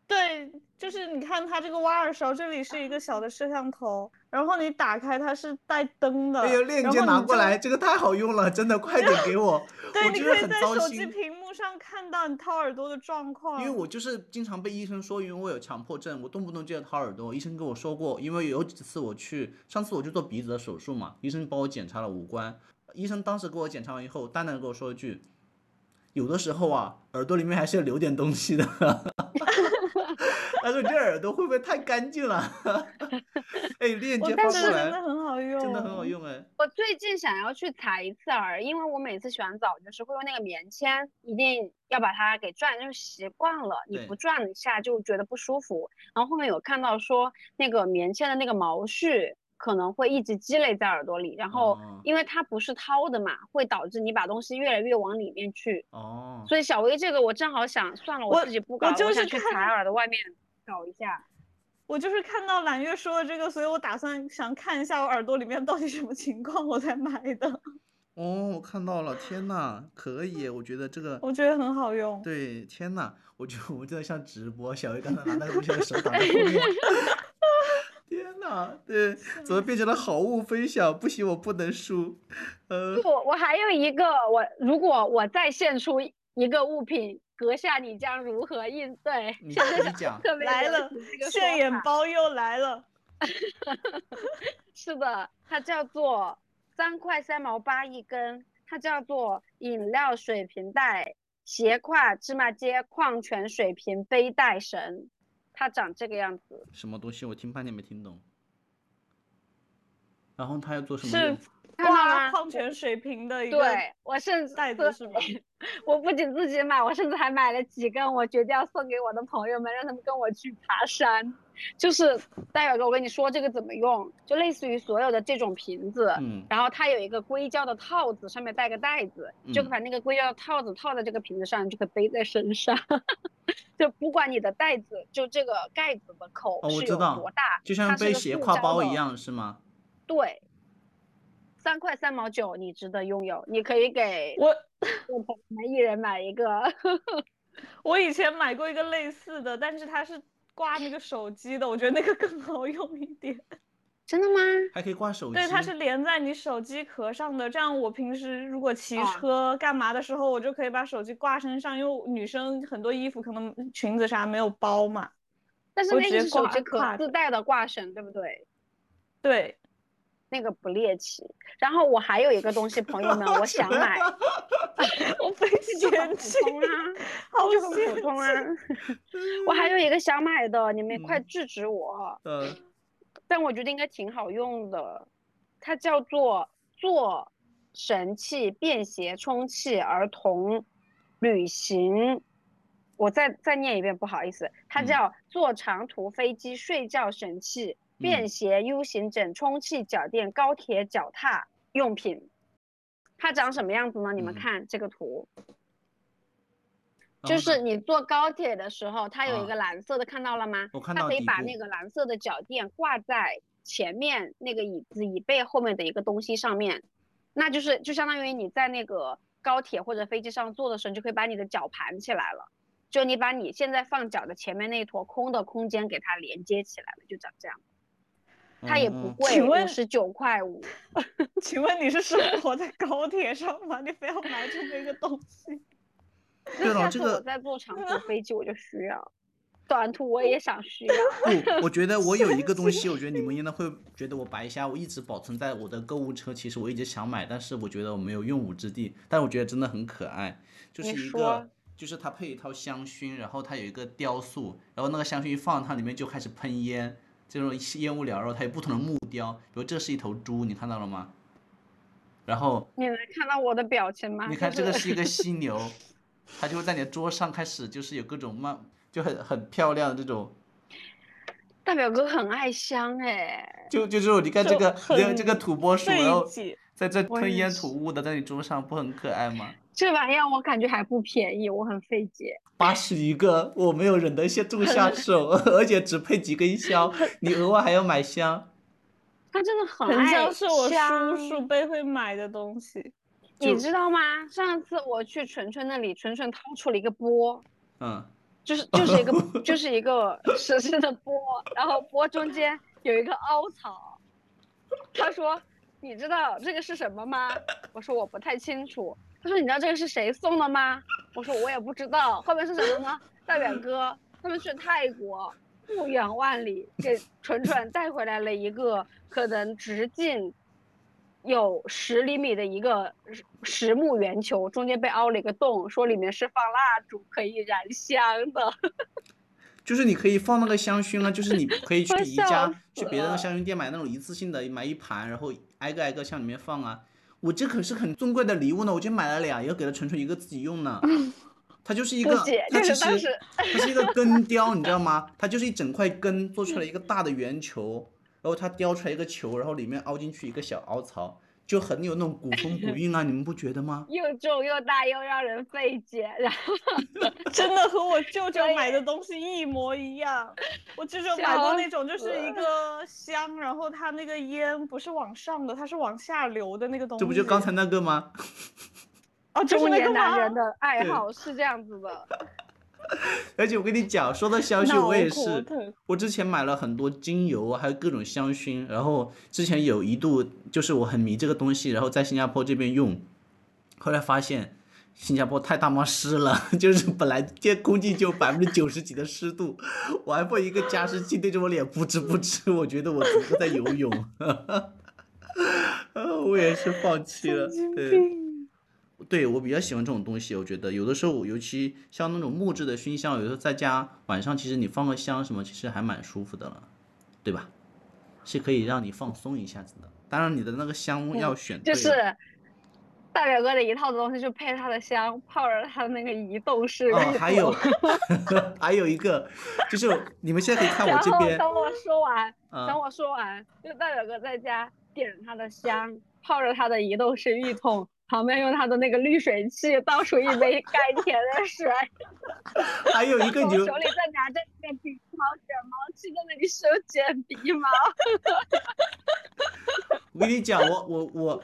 对，就是你看它这个挖耳勺，这里是一个小的摄像头，然后你打开它是带灯的。哎呦，链接拿过来，这个太好用了，真的，快点给我。对，你可以在手机屏幕上看到你掏耳朵的状况。因为我就是经常被医生说，因为我有强迫症，我动不动就要掏耳朵。医生跟我说过，因为有几次我去，上次我就做鼻子的手术嘛，医生帮我检查了五官，医生当时给我检查完以后，淡淡的跟我说一句。有的时候啊，耳朵里面还是要留点东西的。他说：“这耳朵会不会太干净了？” 哎，链接发过来，真的很好用，真的很好用哎。我最近想要去采一次耳，因为我每次洗完澡就是会用那个棉签，一定要把它给转，就是习惯了，你不转一下就觉得不舒服。然后后面有看到说那个棉签的那个毛絮可能会一直积累在耳朵里，然后因为它不是掏的嘛，会导致你把东西越来越往里面去。哦。所以小薇这个我正好想算了，我自己不搞，我想去采耳的外面。找一下，我就是看到揽月说的这个，所以我打算想看一下我耳朵里面到底什么情况，我才买的。哦，我看到了，天呐，可以，我觉得这个，我觉得很好用。对，天呐，我觉得我们真的像直播，小薇刚才拿那个东西的手挡在后面。天呐，对，怎么变成了好物分享？不行，我不能输。呃，我我还有一个，我如果我再献出一个物品。阁下，你将如何应对？你你讲，来了，现眼包又来了。是的，它叫做三块三毛八一根，它叫做饮料水瓶袋斜挎芝麻街矿泉水瓶背带绳，它长这个样子。什么东西？我听半天没听懂。然后它要做什么是？挂矿泉水瓶的一个，对我甚至袋子是吗？我不仅自己买，我甚至还买了几根，我决定要送给我的朋友们，让他们跟我去爬山。就是戴表哥，我跟你说这个怎么用，就类似于所有的这种瓶子，嗯，然后它有一个硅胶的套子，上面带个袋子，就把那个硅胶的套子套在这个瓶子上，就可以背在身上。就不管你的袋子，就这个盖子的口是有多大，就像背斜挎包一样，是吗？对。三块三毛九，你值得拥有。你可以给我 我朋友们一人买一个。我以前买过一个类似的，但是它是挂那个手机的，我觉得那个更好用一点。真的吗？还可以挂手机？对，它是连在你手机壳上的。这样我平时如果骑车干嘛的时候，我就可以把手机挂身上，因为女生很多衣服可能裙子啥没有包嘛。但是那个是手机壳自带的挂绳，对不对？对。那个不猎奇，然后我还有一个东西，朋友们，我想买 我非嫌弃啊，就很普通啊，我还有一个想买的，你们快制止我。嗯，但我觉得应该挺好用的，它叫做做神器便携充气儿童旅行，我再再念一遍，不好意思，它叫坐长途飞机睡觉神器。便携 U 型枕充气脚垫高铁脚踏用品，它长什么样子呢？你们看这个图，就是你坐高铁的时候，它有一个蓝色的，看到了吗？它可以把那个蓝色的脚垫挂在前面那个椅子椅背后面的一个东西上面，那就是就相当于你在那个高铁或者飞机上坐的时候，你就可以把你的脚盘起来了，就你把你现在放脚的前面那一坨空的空间给它连接起来了，就长这样。它也不贵，五十九块五。请问你是生活在高铁上吗？你非要买这么一个东西？对了，这个我在坐长途 飞机我就需要，短途我也想需要。不，我觉得我有一个东西，我觉得你们应该会觉得我白瞎。我一直保存在我的购物车，其实我一直想买，但是我觉得我没有用武之地。但我觉得真的很可爱，就是一个，就是它配一套香薰，然后它有一个雕塑，然后那个香薰一放，它里面就开始喷烟。这种烟雾缭绕，它有不同的木雕，比如这是一头猪，你看到了吗？然后你能看到我的表情吗？你看这个是一个犀牛，它就会在你的桌上开始，就是有各种慢，就很很漂亮的这种。大表哥很爱香哎。就就这种，你看这个这个土拨鼠，然后在这吞烟吐雾的，在你桌上不很可爱吗？这玩意儿我感觉还不便宜，我很费解。八十一个，我没有忍得下住下手，而且只配几根香，你额外还要买香。他真的很爱香，是我叔叔辈会买的东西。你知道吗？上次我去纯纯那里，纯纯掏出了一个钵，嗯，就是就是一个 就是一个实心的钵，然后钵中间有一个凹槽。他说：“你知道这个是什么吗？”我说：“我不太清楚。”他说：“你知道这个是谁送的吗？”我说：“我也不知道。”后面是什么呢？大远哥他们去泰国，不远万里给纯纯带回来了一个可能直径有十厘米的一个实木圆球，中间被凹了一个洞，说里面是放蜡烛可以燃香的。就是你可以放那个香薰啊，就是你可以去宜家、去别的香薰店买那种一次性的，买一盘，然后挨个挨个向里面放啊。我这可是很尊贵的礼物呢，我就买了俩，要给了纯纯一个自己用呢。它就是一个，它其实它是一个根雕，你知道吗？它就是一整块根做出来一个大的圆球，然后它雕出来一个球，然后里面凹进去一个小凹槽。就很有那种古风古韵啊，你们不觉得吗？又重又大又让人费解，然后 真的和我舅舅买的东西一模一样。我舅舅买过那种，就是一个香，然后它那个烟不是往上的，它是往下流的那个东西。这不就刚才那个吗？哦，中年男人的爱好是这样子的。而且我跟你讲，说到香薰，我也是，我之前买了很多精油，还有各种香薰，然后之前有一度就是我很迷这个东西，然后在新加坡这边用，后来发现新加坡太他妈湿了，就是本来这空气就百分之九十几的湿度，我还放一个加湿器对着我脸扑哧扑哧，我觉得我只是在游泳，我也是放弃了，对。对我比较喜欢这种东西，我觉得有的时候，尤其像那种木质的熏香，有时候在家晚上，其实你放个香什么，其实还蛮舒服的了，对吧？是可以让你放松一下子的。当然，你的那个香要选对。就是大表哥的一套东西，就配他的香，泡着他的那个移动式。哦，还有，还有一个，就是你们现在可以看 我这边。等我说完，等我说完，就大表哥在家点着他的香，泡着他的移动式浴桶。旁边用他的那个滤水器倒出一杯 甘甜的水，还有一个你手里在拿着那个鼻毛卷毛器在那里修剪鼻毛。我跟你讲，我我我，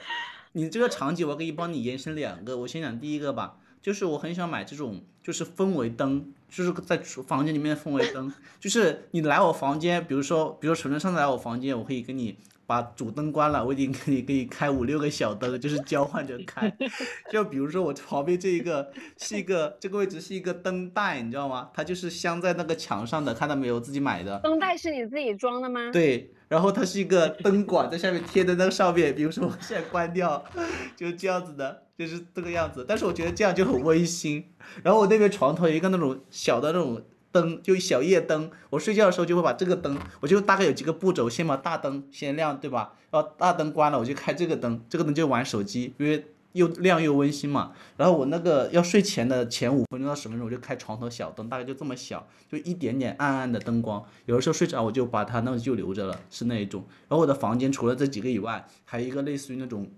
你这个场景我可以帮你延伸两个。我先讲第一个吧，就是我很想买这种，就是氛围灯，就是在房间里面的氛围灯，就是你来我房间，比如说，比如说晨晨上次来我房间，我可以跟你。把主灯关了，我已经可以可以开五六个小灯，就是交换着开。就比如说我旁边这一个是一个 这个位置是一个灯带，你知道吗？它就是镶在那个墙上的，看到没有？自己买的。灯带是你自己装的吗？对，然后它是一个灯管在下面贴在那个上面。比如说我现在关掉，就是这样子的，就是这个样子。但是我觉得这样就很温馨。然后我那边床头有一个那种小的那种。灯就小夜灯，我睡觉的时候就会把这个灯，我就大概有几个步骤，先把大灯先亮，对吧？然后大灯关了，我就开这个灯，这个灯就玩手机，因为又亮又温馨嘛。然后我那个要睡前的前五分钟到十分钟，我就开床头小灯，大概就这么小，就一点点暗暗的灯光。有的时候睡着我就把它那个就留着了，是那一种。然后我的房间除了这几个以外，还有一个类似于那种。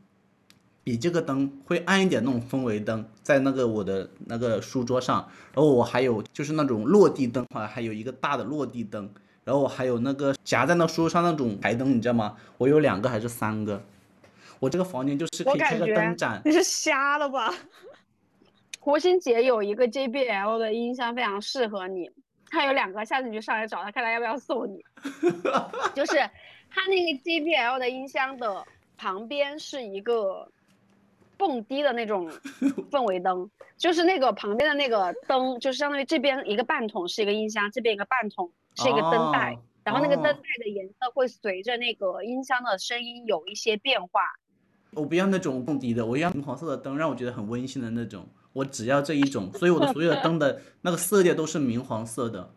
比这个灯会暗一点那种氛围灯，在那个我的那个书桌上，然后我还有就是那种落地灯话，还有一个大的落地灯，然后我还有那个夹在那书上那种台灯，你知道吗？我有两个还是三个？我这个房间就是可以开个灯展。你是瞎了吧？国兴姐有一个 JBL 的音箱非常适合你，她有两个，下次你就上来找他，看他要不要送你。就是她那个 JBL 的音箱的旁边是一个。蹦迪的那种 氛围灯，就是那个旁边的那个灯，就是相当于这边一个半筒是一个音箱，这边一个半筒是一个灯带，然后那个灯带的颜色会随着那个音箱的声音有一些变化。我不要那种蹦迪的，我要明黄色的灯，让我觉得很温馨的那种。我只要这一种，所以我的所有的灯的 那个色调都是明黄色的。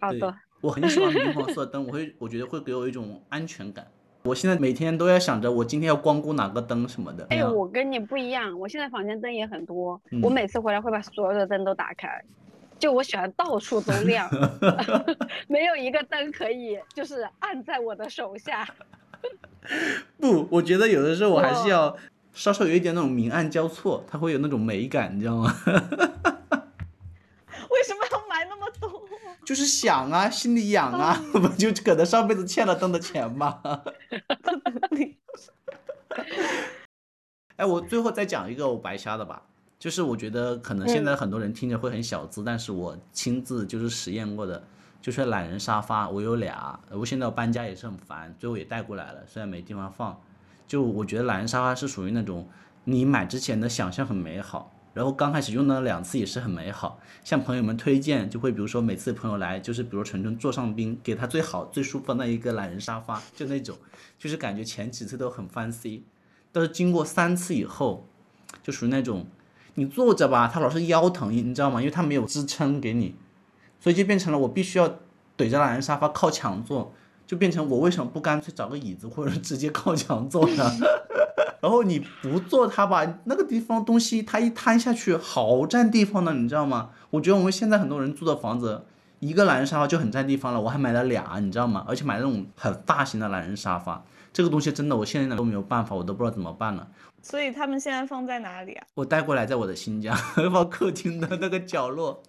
好的。我很喜欢明黄色灯，我会我觉得会给我一种安全感。我现在每天都要想着我今天要光顾哪个灯什么的。哎，我跟你不一样，我现在房间灯也很多，我每次回来会把所有的灯都打开，就我喜欢到处都亮，没有一个灯可以就是按在我的手下。不，我觉得有的时候我还是要稍稍有一点那种明暗交错，它会有那种美感，你知道吗？为什么要买那么多？就是想啊，心里痒啊，不就可能上辈子欠了灯的钱吗？哎，我最后再讲一个我白瞎的吧，就是我觉得可能现在很多人听着会很小资，但是我亲自就是实验过的，就是懒人沙发，我有俩，我现在搬家也是很烦，最后也带过来了，虽然没地方放，就我觉得懒人沙发是属于那种你买之前的想象很美好。然后刚开始用了两次也是很美好，向朋友们推荐，就会比如说每次朋友来，就是比如纯纯坐上宾，给他最好最舒服的一个懒人沙发，就那种，就是感觉前几次都很 fancy，但是经过三次以后，就属于那种，你坐着吧，他老是腰疼，你知道吗？因为他没有支撑给你，所以就变成了我必须要怼着懒人沙发靠墙坐，就变成我为什么不干脆找个椅子或者直接靠墙坐呢？然后你不做它吧，那个地方东西它一摊下去好占地方的，你知道吗？我觉得我们现在很多人租的房子，一个懒人沙发就很占地方了，我还买了俩，你知道吗？而且买那种很大型的懒人沙发，这个东西真的我现在都没有办法，我都不知道怎么办了。所以他们现在放在哪里啊？我带过来在我的新家，放客厅的那个角落，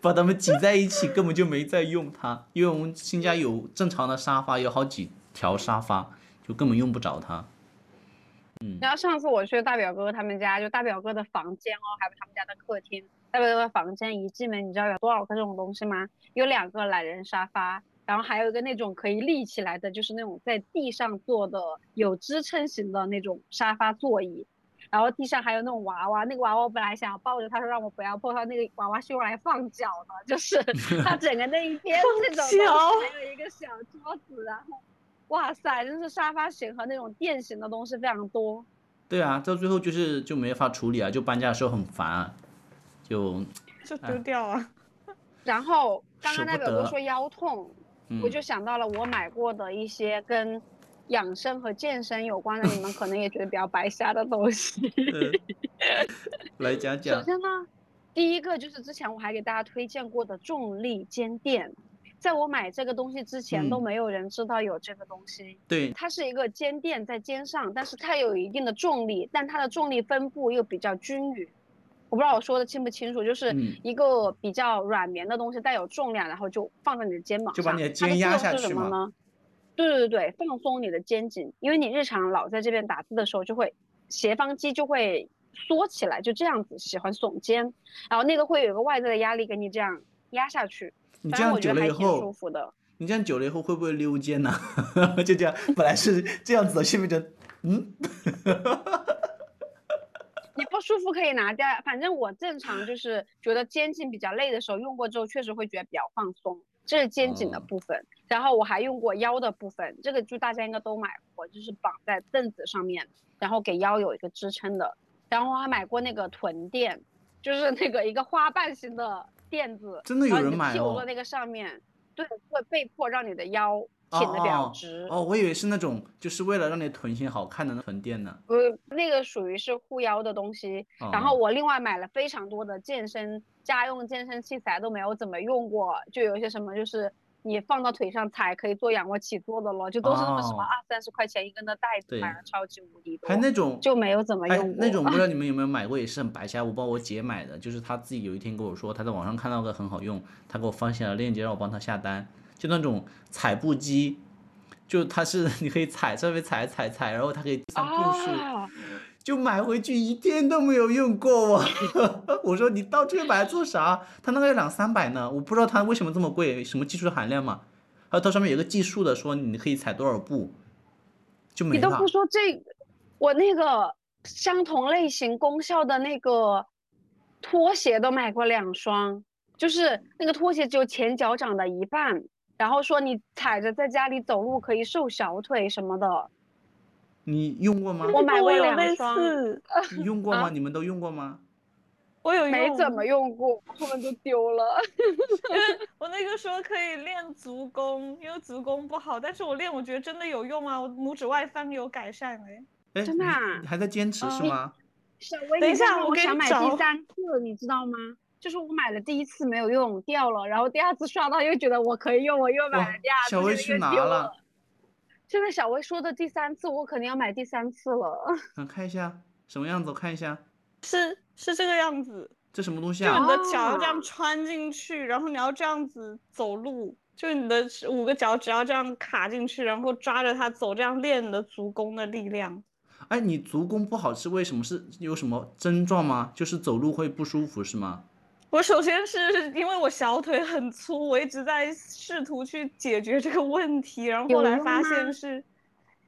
把它们挤在一起，根本就没在用它，因为我们新家有正常的沙发，有好几条沙发，就根本用不着它。然后上次我去大表哥他们家，就大表哥的房间哦，还有他们家的客厅。大表哥的房间一进门，你知道有多少个这种东西吗？有两个懒人沙发，然后还有一个那种可以立起来的，就是那种在地上坐的有支撑型的那种沙发座椅。然后地上还有那种娃娃，那个娃娃我本来想要抱着，他说让我不要抱，他那个娃娃是用来放脚的，就是 他整个那一边那种，还有一个小桌子，然后。哇塞，真是沙发型和那种垫型的东西非常多。对啊，到最后就是就没法处理啊，就搬家的时候很烦，就 就丢掉啊。然后刚刚那表哥说腰痛，我就想到了我买过的一些跟养生和健身有关的，你们可能也觉得比较白瞎的东西。来讲讲。首先呢，第一个就是之前我还给大家推荐过的重力肩垫。在我买这个东西之前，都没有人知道有这个东西。对，它是一个肩垫在肩上，但是它有一定的重力，但它的重力分布又比较均匀。我不知道我说的清不清楚，就是一个比较软绵的东西，带有重量，然后就放在你的肩膀上，就把你的肩压下去吗？对对对对，放松你的肩颈，因为你日常老在这边打字的时候，就会斜方肌就会缩起来，就这样子喜欢耸肩，然后那个会有一个外在的压力给你这样压下去。你这样久了以后，你这样久了以后会不会溜肩呢？就这样，本来是这样子的，现在变成嗯。你不舒服可以拿掉，反正我正常就是觉得肩颈比较累的时候用过之后，确实会觉得比较放松。这是肩颈的部分，然后我还用过腰的部分，这个就大家应该都买过，就是绑在凳子上面，然后给腰有一个支撑的。然后还买过那个臀垫，就是那个一个花瓣型的。垫子真的有人买哦，在那个上面，对，会被迫让你的腰挺得比较直。哦，我以为是那种，就是为了让你臀型好看的那臀垫呢。不，那个属于是护腰的东西。然后我另外买了非常多的健身家用健身器材，都没有怎么用过，就有一些什么就是。你放到腿上踩，可以做仰卧起坐的了，就都是那么什么二三十块钱一根的袋子，买了超级无敌多。还那种就没有怎么用过。那种不知道你们有没有买过，也是很白瞎。我帮我姐买的，就是她自己有一天跟我说，她在网上看到个很好用，她给我发现了链接，让我帮她下单。就那种踩步机，就它是 你可以踩上面踩踩踩，然后它可以上步数。就买回去一天都没有用过我，我说你到这买来做啥？他那个要两三百呢，我不知道他为什么这么贵，什么技术含量嘛？还有它上面有个计数的，说你可以踩多少步，就没你都不说这，我那个相同类型功效的那个拖鞋都买过两双，就是那个拖鞋只有前脚掌的一半，然后说你踩着在家里走路可以瘦小腿什么的。你用过吗？我买过两双。你用过吗？你们都用过吗？我有没怎么用过，后面就丢了。我那个时候可以练足弓，因为足弓不好，但是我练我觉得真的有用啊，我拇指外翻有改善哎。哎，真的？你还在坚持是吗？小薇，等一下，我想买第三次，你知道吗？就是我买了第一次没有用掉了，然后第二次刷到又觉得我可以用，我又买了第二次，小薇去拿了。现在小薇说的第三次，我肯定要买第三次了。嗯，看一下什么样子，我看一下，是是这个样子。这什么东西啊？就你的脚要这样穿进去，然后你要这样子走路，就你的五个脚只要这样卡进去，然后抓着它走，这样练你的足弓的力量。哎，你足弓不好是为什么？是有什么症状吗？就是走路会不舒服是吗？我首先是因为我小腿很粗，我一直在试图去解决这个问题，然后后来发现是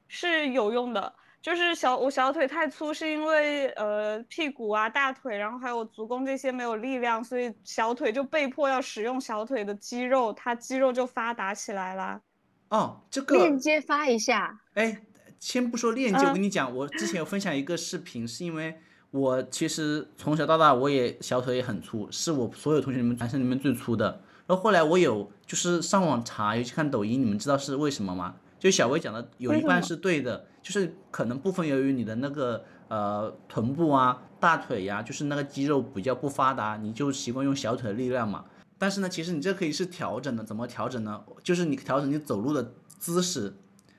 是有用的。就是小我小腿太粗，是因为呃屁股啊、大腿，然后还有足弓这些没有力量，所以小腿就被迫要使用小腿的肌肉，它肌肉就发达起来了。哦，这个链接发一下。哎，先不说链接，我跟你讲，我之前有分享一个视频，是因为我其实从小到大我也小腿也很粗，是我所有同学里面男生里面最粗的。然后后来我有就是上网查，尤其看抖音，你们知道是为什么吗？就小薇讲的有一半是对的，就是可能部分由于你的那个呃臀部啊、大腿呀，就是那个肌肉比较不发达，你就习惯用小腿的力量嘛。但是呢，其实你这可以是调整的，怎么调整呢？就是你调整你走路的姿势，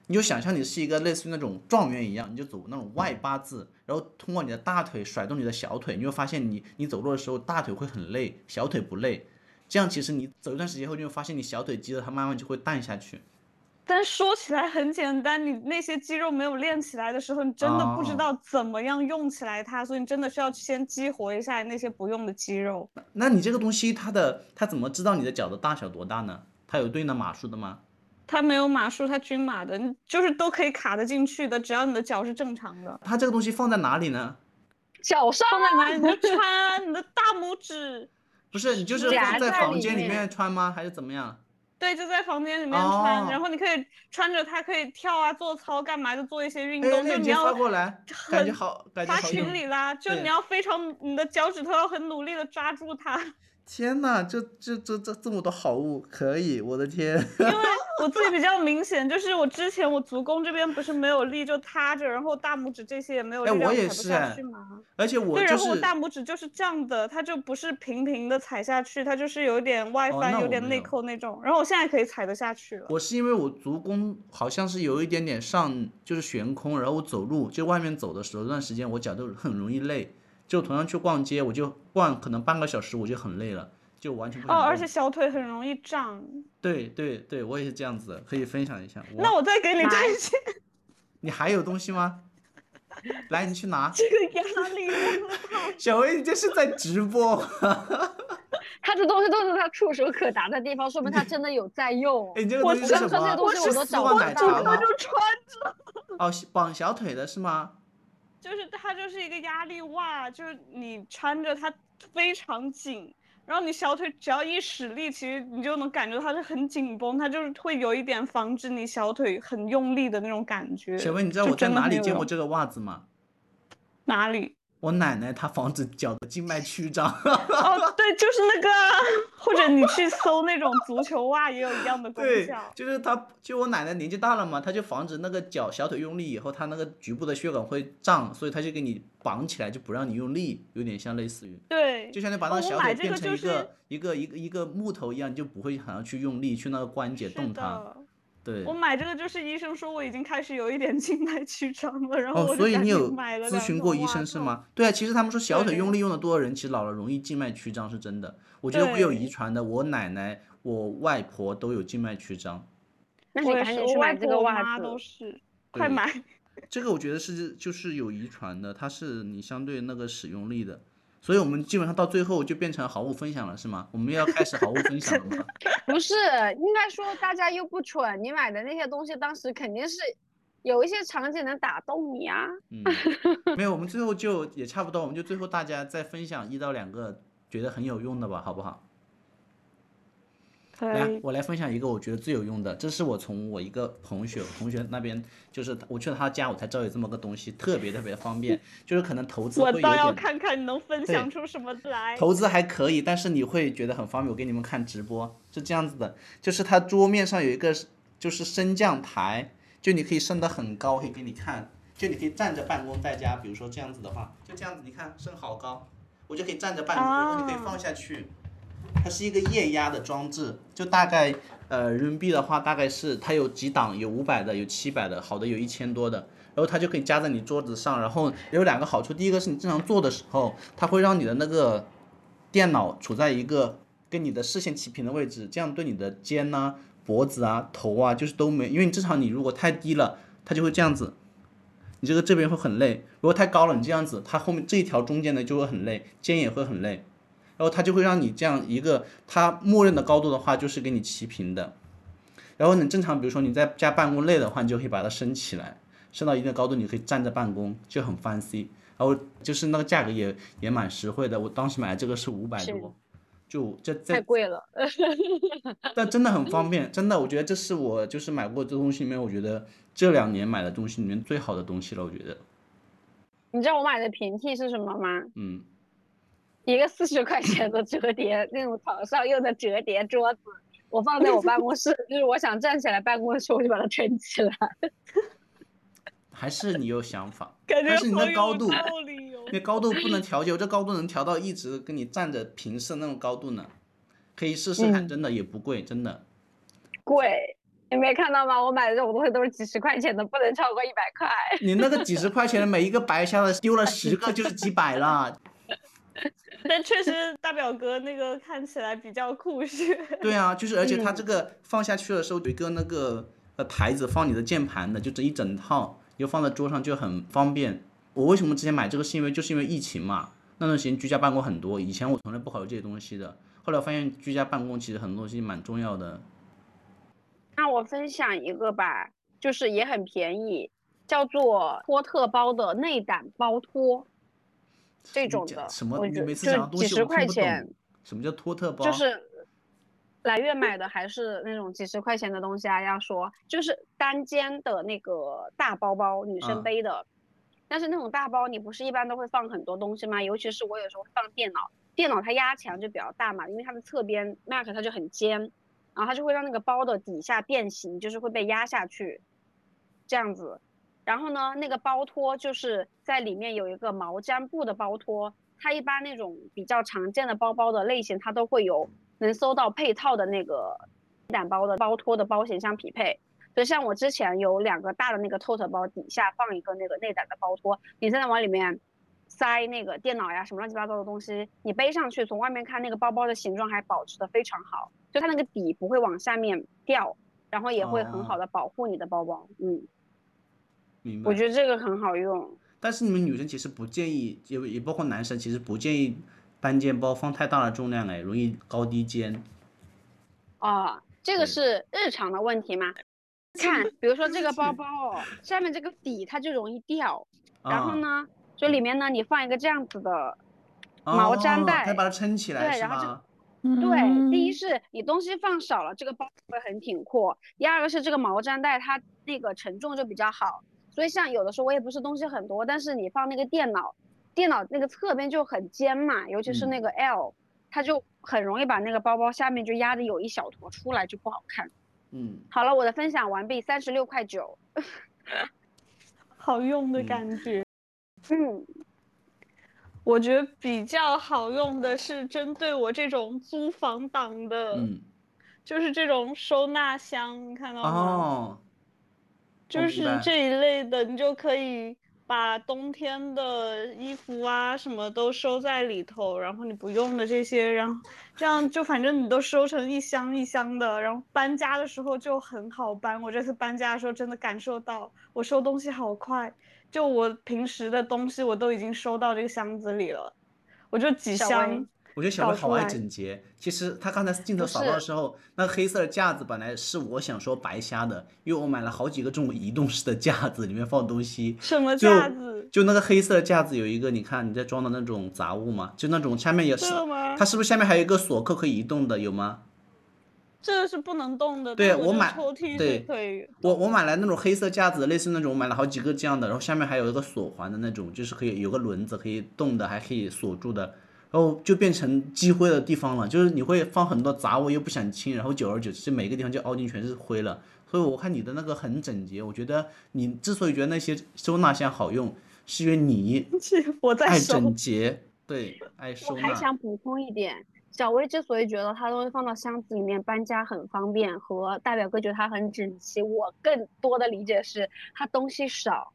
你就想象你是一个类似于那种状元一样，你就走那种外八字，然后通过你的大腿甩动你的小腿，你会发现你你走路的时候大腿会很累，小腿不累。这样其实你走一段时间后，就会发现你小腿肌肉它慢慢就会淡下去。但说起来很简单，你那些肌肉没有练起来的时候，你真的不知道怎么样用起来它，所以你真的需要先激活一下那些不用的肌肉。那你这个东西它的它怎么知道你的脚的大小多大呢？它有对应的码数的吗？它没有码数，它均码的，就是都可以卡得进去的，只要你的脚是正常的。它这个东西放在哪里呢？脚上放在哪里？你就穿你的大拇指。不是，你就是放在房间里面穿吗？还是怎么样？对，就在房间里面穿，然后你可以穿着它，可以跳啊、做操干嘛，就做一些运动。就你要发过来，感觉好，感觉发群里啦，就你要非常，你的脚趾头要很努力的抓住它。天呐，这这这这这么多好物，可以，我的天！因为我自己比较明显，就是我之前我足弓这边不是没有力，就塌着，然后大拇指这些也没有力量踩不下去吗？而且我对，然后我大拇指就是这样的，它就不是平平的踩下去，它就是有点外翻，有点内扣那种。然后我现在可以踩得下去了。我是因为我足弓好像是有一点点上，就是悬空，然后我走路就外面走的时候，那段时间我脚都很容易累。就同样去逛街，我就逛可能半个小时，我就很累了，就完全不。哦，而且小腿很容易胀。对对对，我也是这样子，可以分享一下。那我再给你推荐。你还有东西吗？来，你去拿。这个压力小薇，你这是在直播。他这东西都是他触手可达的地方，说明他真的有在用。哎，你这个东西是什么？我是丝袜奶茶吗？就穿着。哦，绑小腿的是吗？就是它就是一个压力袜，就是你穿着它非常紧，然后你小腿只要一使力，其实你就能感觉它是很紧绷，它就是会有一点防止你小腿很用力的那种感觉。请问，你知道我在哪里见过这个袜子吗？哪里？我奶奶她防止脚的静脉曲张。哦，对，就是那个，或者你去搜那种足球袜也有一样的功效。对，就是她，就我奶奶年纪大了嘛，她就防止那个脚小腿用力以后，她那个局部的血管会胀，所以她就给你绑起来，就不让你用力，有点像类似于。对。就相当于把那个小腿变成一个一个一个一个木头一样，就不会好像去用力去那个关节动它。我买这个就是医生说我已经开始有一点 静脉曲张了，然后我所以你有咨询过医生是吗？对啊，其实他们说小腿用力用的多的人，其实老了容易静脉曲张是真的。我觉得会有遗传的，我奶奶、我外婆都有静脉曲张。那你赶紧去买这个袜子。都是，快买。这个我觉得是就是有遗传的，它是你相对那个使用力的。所以我们基本上到最后就变成好物分享了，是吗？我们要开始好物分享了吗？不是，应该说大家又不蠢，你买的那些东西当时肯定是有一些场景能打动你啊。嗯，没有，我们最后就也差不多，我们就最后大家再分享一到两个觉得很有用的吧，好不好？来，我来分享一个我觉得最有用的，这是我从我一个同学同学那边，就是我去了他家，我才知道有这么个东西，特别特别的方便，就是可能投资会有点。我倒要看看你能分享出什么来。投资还可以，但是你会觉得很方便。我给你们看直播是这样子的，就是它桌面上有一个就是升降台，就你可以升得很高，可以给你看，就你可以站着办公在家，比如说这样子的话，就这样子，你看升好高，我就可以站着办公，然后你可以放下去。它是一个液压的装置，就大概呃人民币的话，大概是它有几档，有五百的，有七百的，好的有一千多的，然后它就可以夹在你桌子上，然后有两个好处，第一个是你正常坐的时候，它会让你的那个电脑处在一个跟你的视线齐平的位置，这样对你的肩呐、脖子啊、头啊，就是都没，因为你正常你如果太低了，它就会这样子，你这个这边会很累，如果太高了，你这样子，它后面这一条中间的就会很累，肩也会很累。然后它就会让你这样一个，它默认的高度的话就是给你齐平的。然后你正常，比如说你在家办公累的话，你就可以把它升起来，升到一定的高度，你可以站着办公，就很 fancy。然后就是那个价格也也蛮实惠的，我当时买的这个是五百多，就这太贵了。但真的很方便，真的，我觉得这是我就是买过这东西里面，我觉得这两年买的东西里面最好的东西了，我觉得。你知道我买的平替是什么吗？嗯。一个四十块钱的折叠那种床上用的折叠桌子，我放在我办公室，就是我想站起来办公的时候，我就把它撑起来。还是你有想法，但是你的高度，那高度不能调节，这高度能调到一直跟你站着平视那种高度呢，可以试试看，真的也不贵，真的。贵，你没看到吗？我买的这种东西都是几十块钱的，不能超过一百块。你那个几十块钱的每一个白瞎的，丢了十个就是几百了。但确实大表哥那个看起来比较酷炫。对啊，就是而且它这个放下去的时候有一个那个呃台子放你的键盘的，就这一整套。就放在桌上就很方便。我为什么之前买这个？是因为就是因为疫情嘛，那段时间居家办公很多，以前我从来不考虑这些东西的。后来我发现居家办公其实很多东西蛮重要的。那我分享一个吧，就是也很便宜，叫做托特包的内胆包托，这种的，什么？就几十块钱。什么叫托特包？就是。来月买的还是那种几十块钱的东西啊？要说就是单肩的那个大包包，女生背的。但是那种大包，你不是一般都会放很多东西吗？尤其是我有时候会放电脑，电脑它压强就比较大嘛，因为它的侧边 Mac 它就很尖，然后它就会让那个包的底下变形，就是会被压下去，这样子。然后呢，那个包托就是在里面有一个毛毡布的包托，它一般那种比较常见的包包的类型，它都会有。能搜到配套的那个内胆包的包托的包型相匹配，所以像我之前有两个大的那个 tote 包，底下放一个那个内胆的包托，你现在往里面塞那个电脑呀什么乱七八糟的东西，你背上去，从外面看那个包包的形状还保持的非常好，就它那个底不会往下面掉，然后也会很好的保护你的包包。嗯，明白。我觉得这个很好用。但是你们女生其实不建议，也也包括男生，其实不建议。单肩包放太大的重量哎，容易高低肩。哦，这个是日常的问题吗？看，比如说这个包包哦，下面这个底它就容易掉。然后呢，就里面呢，你放一个这样子的毛毡袋，可以把它撑起来，对，然后就对，第一是你东西放少了，这个包会很挺阔；第二个是这个毛毡袋它那个承重就比较好。所以像有的时候我也不是东西很多，但是你放那个电脑。电脑那个侧边就很尖嘛，尤其是那个 L，它就很容易把那个包包下面就压的有一小坨出来，就不好看。嗯，好了，我的分享完毕，三十六块九，好用的感觉。嗯，我觉得比较好用的是针对我这种租房党的，嗯，就是这种收纳箱，你看到吗？哦，就是这一类的，你就可以。把冬天的衣服啊什么都收在里头，然后你不用的这些，然后这样就反正你都收成一箱一箱的，然后搬家的时候就很好搬。我这次搬家的时候真的感受到我收东西好快，就我平时的东西我都已经收到这个箱子里了，我就几箱。我觉得小薇好爱整洁。其实他刚才镜头扫到的时候，那个黑色的架子本来是我想说白瞎的，因为我买了好几个这种移动式的架子，里面放东西。什么架子？就那个黑色的架子有一个，你看你在装的那种杂物嘛，就那种下面也是。它是不是下面还有一个锁扣可以移动的？有吗？这个是不能动的。对我买抽屉对，我我买来那种黑色架子，类似那种，我买了好几个这样的，然后下面还有一个锁环的那种，就是可以有个轮子可以动的，还可以锁住的。然后就变成积灰的地方了，就是你会放很多杂物，又不想清，然后久而久之，每个地方就凹进全是灰了。所以我看你的那个很整洁，我觉得你之所以觉得那些收纳箱好用，是因为你 爱整洁，对，爱收纳。我还想补充一点，小薇之所以觉得她东西放到箱子里面搬家很方便，和大表哥觉得它很整齐，我更多的理解是她东西少。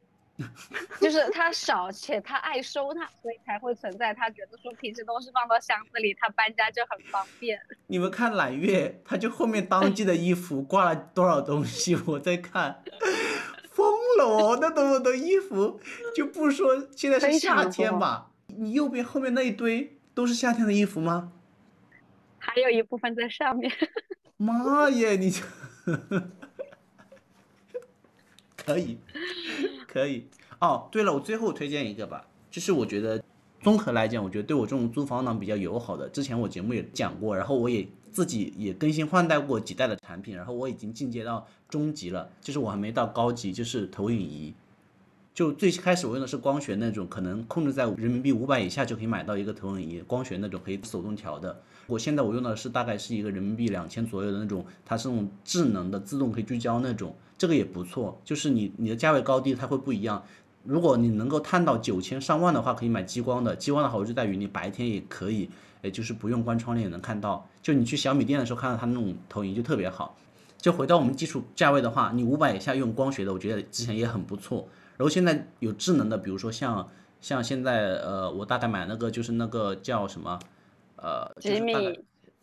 就是他少且他爱收纳，所以才会存在。他觉得说平时都是放到箱子里，他搬家就很方便。你们看揽月，他就后面当季的衣服挂了多少东西，我在看，疯了哦！那么多衣服，就不说现在是夏天吧？你右边后面那一堆都是夏天的衣服吗？还有一部分在上面。妈耶，你 可以。可以哦。对了，我最后推荐一个吧，就是我觉得综合来讲，我觉得对我这种租房党比较友好的。之前我节目也讲过，然后我也自己也更新换代过几代的产品，然后我已经进阶到中级了，就是我还没到高级，就是投影仪。就最开始我用的是光学那种，可能控制在人民币五百以下就可以买到一个投影仪，光学那种可以手动调的。我现在我用的是大概是一个人民币两千左右的那种，它是那种智能的，自动可以聚焦那种，这个也不错。就是你你的价位高低它会不一样。如果你能够探到九千上万的话，可以买激光的。激光的好处就在于你白天也可以，也就是不用关窗帘也能看到。就你去小米店的时候看到它那种投影就特别好。就回到我们基础价位的话，你五百以下用光学的，我觉得之前也很不错。然后现在有智能的，比如说像像现在呃，我大概买那个就是那个叫什么呃，几米，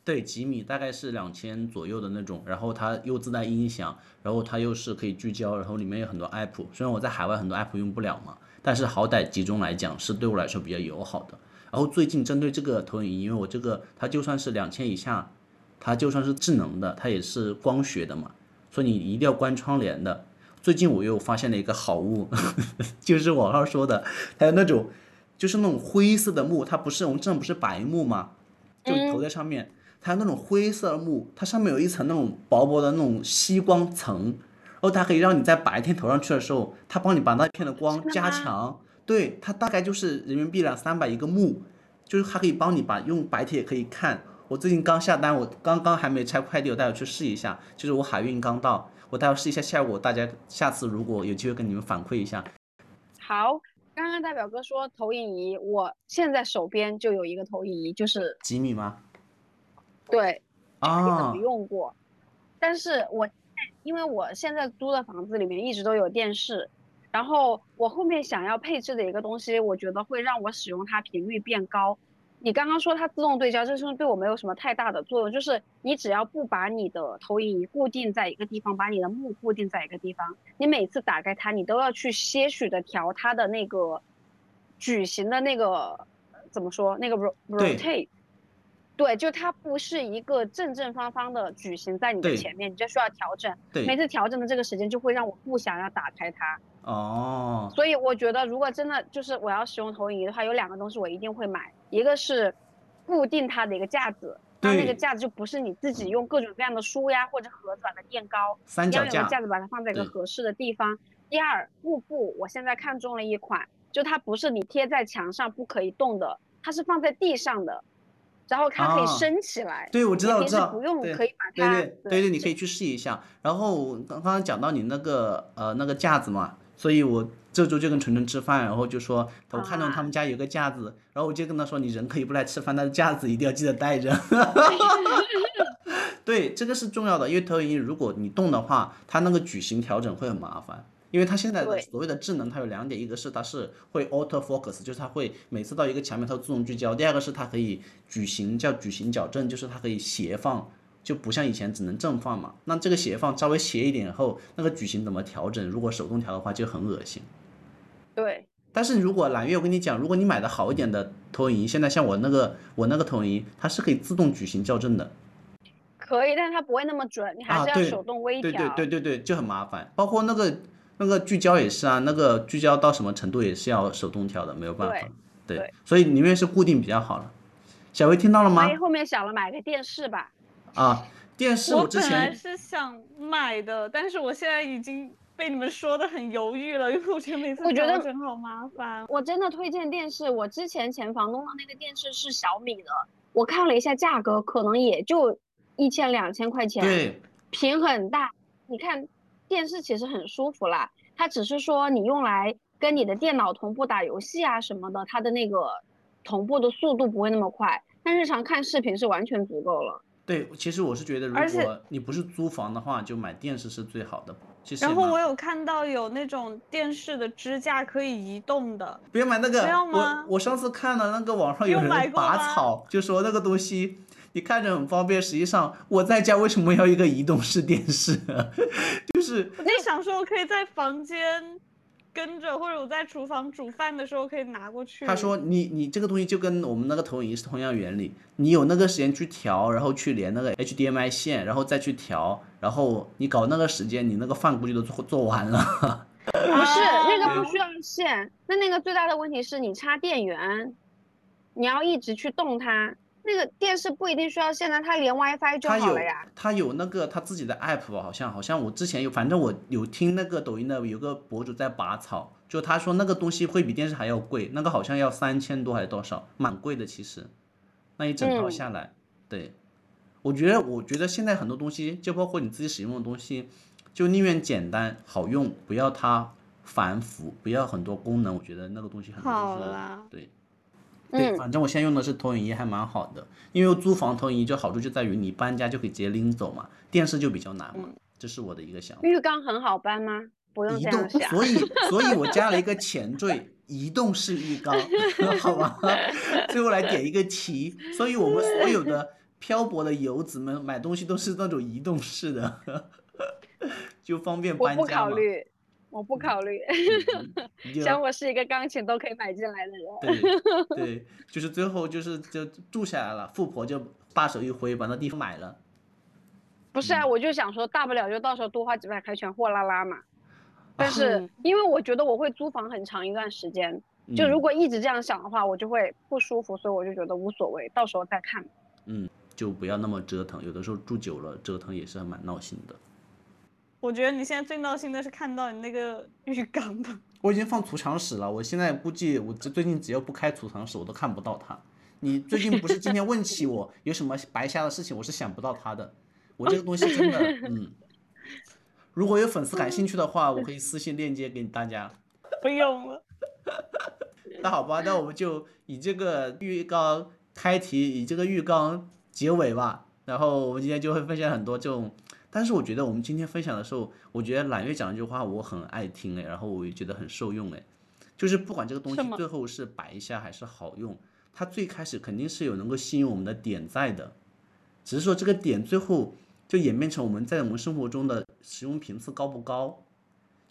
对，几米大概是两千左右的那种，然后它又自带音响，然后它又是可以聚焦，然后里面有很多 app，虽然我在海外很多 app 用不了嘛，但是好歹集中来讲是对我来说比较友好的。然后最近针对这个投影仪，因为我这个它就算是两千以下，它就算是智能的，它也是光学的嘛，所以你一定要关窗帘的。最近我又发现了一个好物，就是网上说的，还有那种，就是那种灰色的木，它不是我们这不是白木吗？就投在上面，它有那种灰色的木，它上面有一层那种薄薄的那种吸光层，然后它可以让你在白天投上去的时候，它帮你把那片的光加强。对，它大概就是人民币两三百一个幕，就是它可以帮你把用白天也可以看。我最近刚下单，我刚刚还没拆快递，我带我去试一下，就是我海运刚到。我待会试一下效果，大家下次如果有机会跟你们反馈一下。好，刚刚大表哥说投影仪，我现在手边就有一个投影仪，就是几米吗？对，啊，没用过，但是我因为我现在租的房子里面一直都有电视，然后我后面想要配置的一个东西，我觉得会让我使用它频率变高。你刚刚说它自动对焦，这是对我没有什么太大的作用。就是你只要不把你的投影仪固定在一个地方，把你的幕固定在一个地方，你每次打开它，你都要去些许的调它的那个矩形的那个怎么说？那个 rotate。对，就它不是一个正正方方的矩形在你的前面，你就需要调整。对。每次调整的这个时间就会让我不想要打开它。哦。所以我觉得，如果真的就是我要使用投影仪的话，有两个东西我一定会买。一个是固定它的一个架子，它那个架子就不是你自己用各种各样的书呀或者盒子把它垫高，三脚架，架子把它放在一个合适的地方。第二，幕布，我现在看中了一款，就它不是你贴在墙上不可以动的，它是放在地上的，然后它可以升起来。对，我知道，我知道。不用可以把它。对对对对，你可以去试一下。然后刚刚讲到你那个呃那个架子嘛。所以，我这周就跟纯纯吃饭，然后就说我看到他们家有个架子，然后我就跟他说，你人可以不来吃饭，但是架子一定要记得带着。对，这个是重要的，因为投影仪如果你动的话，它那个矩形调整会很麻烦，因为它现在的所谓的智能，它有两点，一个是它是会 auto focus，就是它会每次到一个墙面它自动聚焦；第二个是它可以矩形叫矩形矫正，就是它可以斜放。就不像以前只能正放嘛，那这个斜放稍微斜一点后，那个矩形怎么调整？如果手动调的话就很恶心。对。但是如果揽月，我跟你讲，如果你买的好一点的投影仪，现在像我那个我那个投影仪，它是可以自动矩形校正的。可以，但是它不会那么准，你还是要手动微调。对对对对对，就很麻烦。包括那个那个聚焦也是啊，那个聚焦到什么程度也是要手动调的，没有办法。对。对。所以宁愿是固定比较好了。小薇听到了吗？所以后面想了买个电视吧。啊，电视我之前是想买的，但是我现在已经被你们说的很犹豫了，因为我觉得每次我觉得真好麻烦。我真的推荐电视，我之前前房东的那个电视是小米的，我看了一下价格，可能也就一千两千块钱，对，屏很大。你看电视其实很舒服啦，它只是说你用来跟你的电脑同步打游戏啊什么的，它的那个同步的速度不会那么快，但日常看视频是完全足够了。对，其实我是觉得，如果你不是租房的话，就买电视是最好的。其实，然后我有看到有那种电视的支架可以移动的，别买那个。不要吗？我我上次看了那个网上有人拔草，就说那个东西你看着很方便，实际上我在家为什么要一个移动式电视？就是我在想说，我可以在房间。跟着，或者我在厨房煮饭的时候可以拿过去。他说：“你你这个东西就跟我们那个投影仪是同样原理，你有那个时间去调，然后去连那个 HDMI 线，然后再去调，然后你搞那个时间，你那个饭估计都做做完了。不是那个不需要线，那那个最大的问题是你插电源，你要一直去动它。那个电视不一定需要线的，它连 WiFi 就好了呀。它有那个它自己的 app 吧，好像好像我之前有，反正我有听那个抖音的有个博主在拔草，就他说那个东西会比电视还要贵，那个好像要三千多还是多少，蛮贵的其实。那一整套下来，对，我觉得我觉得现在很多东西，就包括你自己使用的东西，就宁愿简单好用，不要它繁复，不要很多功能，我觉得那个东西很好啦。对。对，反正我现在用的是投影仪，还蛮好的。因为租房投影仪就好处就在于你搬家就可以直接拎走嘛，电视就比较难嘛。这是我的一个想法。浴缸很好搬吗？不用这样想。所以，所以我加了一个前缀，移动式浴缸，好吧？最后来点一个题。所以我们所有的漂泊的游子们买东西都是那种移动式的，就方便搬家嘛。我不考虑，想我是一个钢琴都可以买进来的人。对 对，就是最后就是就住下来了，富婆就大手一挥把那地方买了。不是啊，我就想说，大不了就到时候多花几百块钱货拉拉嘛。但是因为我觉得我会租房很长一段时间，就如果一直这样想的话，我就会不舒服，所以我就觉得无所谓，到时候再看。嗯，就不要那么折腾，有的时候住久了折腾也是蛮闹心的。我觉得你现在最闹心的是看到你那个 浴缸的。我已经放储藏室了，我现在估计我这最近只要不开储藏室，我都看不到它。你最近不是今天问起我 有什么白瞎的事情，我是想不到它的。我这个东西真的，嗯，如果有粉丝感兴趣的话，我可以私信链接给大家。不用了。那好吧，那我们就以这个浴缸开题，以这个浴缸结尾吧。然后我们今天就会分享很多这种。但是我觉得我们今天分享的时候，我觉得揽月讲这句话我很爱听哎，然后我也觉得很受用哎，就是不管这个东西最后是摆一下还是好用，它最开始肯定是有能够吸引我们的点在的，只是说这个点最后就演变成我们在我们生活中的使用频次高不高。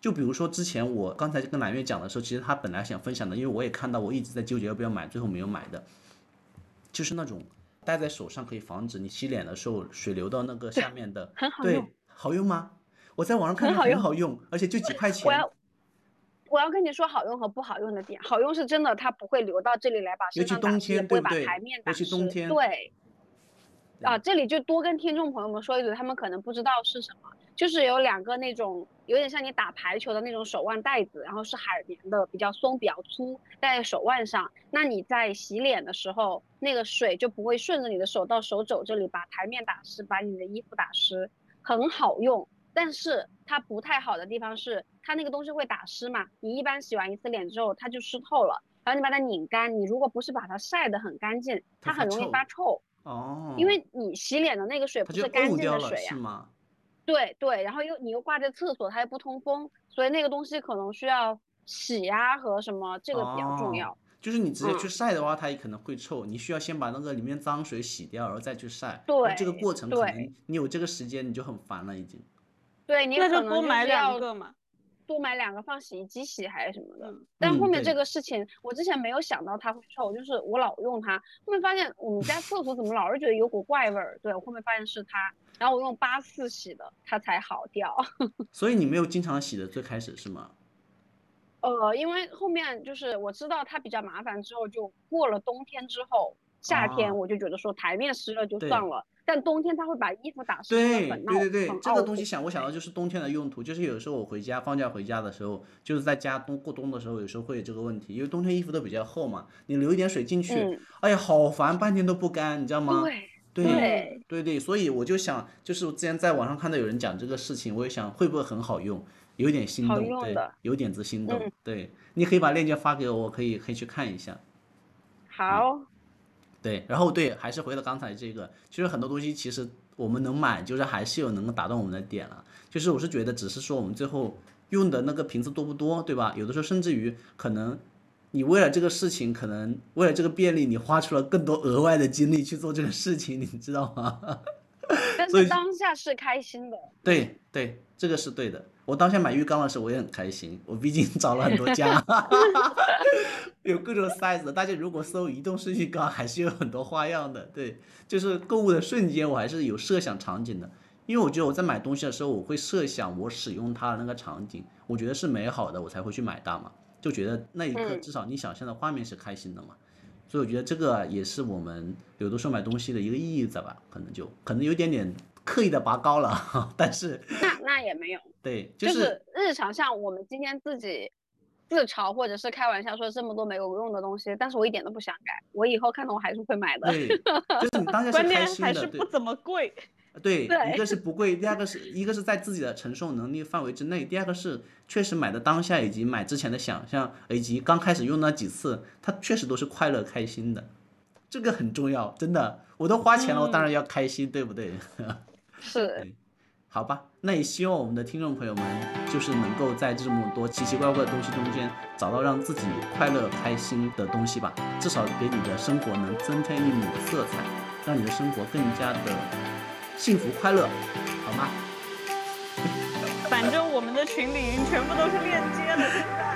就比如说之前我刚才跟揽月讲的时候，其实他本来想分享的，因为我也看到我一直在纠结要不要买，最后没有买的，就是那种。戴在手上可以防止你洗脸的时候水流到那个下面的，很好用。对，好用吗？我在网上看很好用，而且就几块钱。我要我要跟你说好用和不好用的点。好用是真的，它不会流到这里来把身上打湿，不会把台面打湿。尤其冬天。对。啊，这里就多跟听众朋友们说一嘴，他们可能不知道是什么。就是有两个那种有点像你打排球的那种手腕带子，然后是海绵的，比较松，比较粗，戴在手腕上。那你在洗脸的时候，那个水就不会顺着你的手到手肘这里把台面打湿，把你的衣服打湿，很好用。但是它不太好的地方是，它那个东西会打湿嘛。你一般洗完一次脸之后，它就湿透了，然后你把它拧干，你如果不是把它晒得很干净，它很容易发臭。哦。因为你洗脸的那个水不是干净的水呀。对对，然后又你又挂在厕所，它又不通风，所以那个东西可能需要洗呀和什么，这个比较重要。就是你直接去晒的话，它也可能会臭，你需要先把那个里面脏水洗掉，然后再去晒。对，这个过程可能你有这个时间你就很烦了已经。对，你可能多买两个嘛。多买两个放洗衣机洗还是什么的，但后面这个事情我之前没有想到它会臭，就是我老用它，后面发现我们家厕所怎么老是觉得有股怪味儿，对我，后面发现是它，然后我用八次洗的它才好掉。所以你没有经常洗的最开始是吗？呃，因为后面就是我知道它比较麻烦之后，就过了冬天之后，夏天我就觉得说台面湿了就算了。但冬天它会把衣服打湿，对对对对，这个东西想我想到就是冬天的用途，就是有时候我回家放假回家的时候，就是在家冬过冬的时候，有时候会有这个问题，因为冬天衣服都比较厚嘛，你留一点水进去，哎呀好烦，半天都不干，你知道吗？对对对对，所以我就想，就是我之前在网上看到有人讲这个事情，我也想会不会很好用，有点心动，对，有点子心动，对，你可以把链接发给我，我可以可以去看一下。好。对，然后对，还是回到刚才这个，其实很多东西其实我们能买，就是还是有能够打动我们的点了。就是我是觉得，只是说我们最后用的那个瓶子多不多，对吧？有的时候甚至于可能你为了这个事情，可能为了这个便利，你花出了更多额外的精力去做这个事情，你知道吗？但是当下是开心的。对对，这个是对的。我当下买浴缸的时候，我也很开心。我毕竟找了很多家，有各种 size。大家如果搜移动顺序缸，还是有很多花样的。对，就是购物的瞬间，我还是有设想场景的。因为我觉得我在买东西的时候，我会设想我使用它的那个场景，我觉得是美好的，我才会去买它嘛。就觉得那一刻至少你想象的画面是开心的嘛。所以我觉得这个也是我们有的时候买东西的一个意义在吧？可能就可能有点点刻意的拔高了，但是那那也没有。对，就是日常像我们今天自己自嘲或者是开玩笑说这么多没有用的东西，但是我一点都不想改，我以后看到我还是会买的。对，就是你当下 是开心的，还是不怎么贵。对，一个是不贵，第二个是一个是在自己的承受能力范围之内，第二个是确实买的当下以及买之前的想象，以及刚开始用那几次，它确实都是快乐开心的，这个很重要，真的，我都花钱了，我当然要开心，对不对？是，好吧，那也希望我们的听众朋友们就是能够在这么多奇奇怪怪的东西中间找到让自己快乐开心的东西吧，至少给你的生活能增添一抹色彩，让你的生活更加的。幸福快乐，好吗？反正我们的群里全部都是链接的。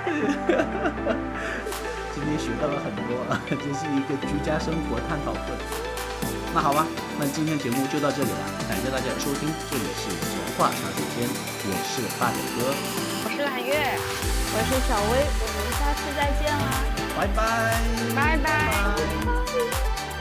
今天学到了很多，这是一个居家生活探讨会。那好吧那今天节目就到这里了感谢大家的收听这里是闲话小水间我是大表哥。我是揽月我是小薇我们下次再见啦拜拜。拜拜。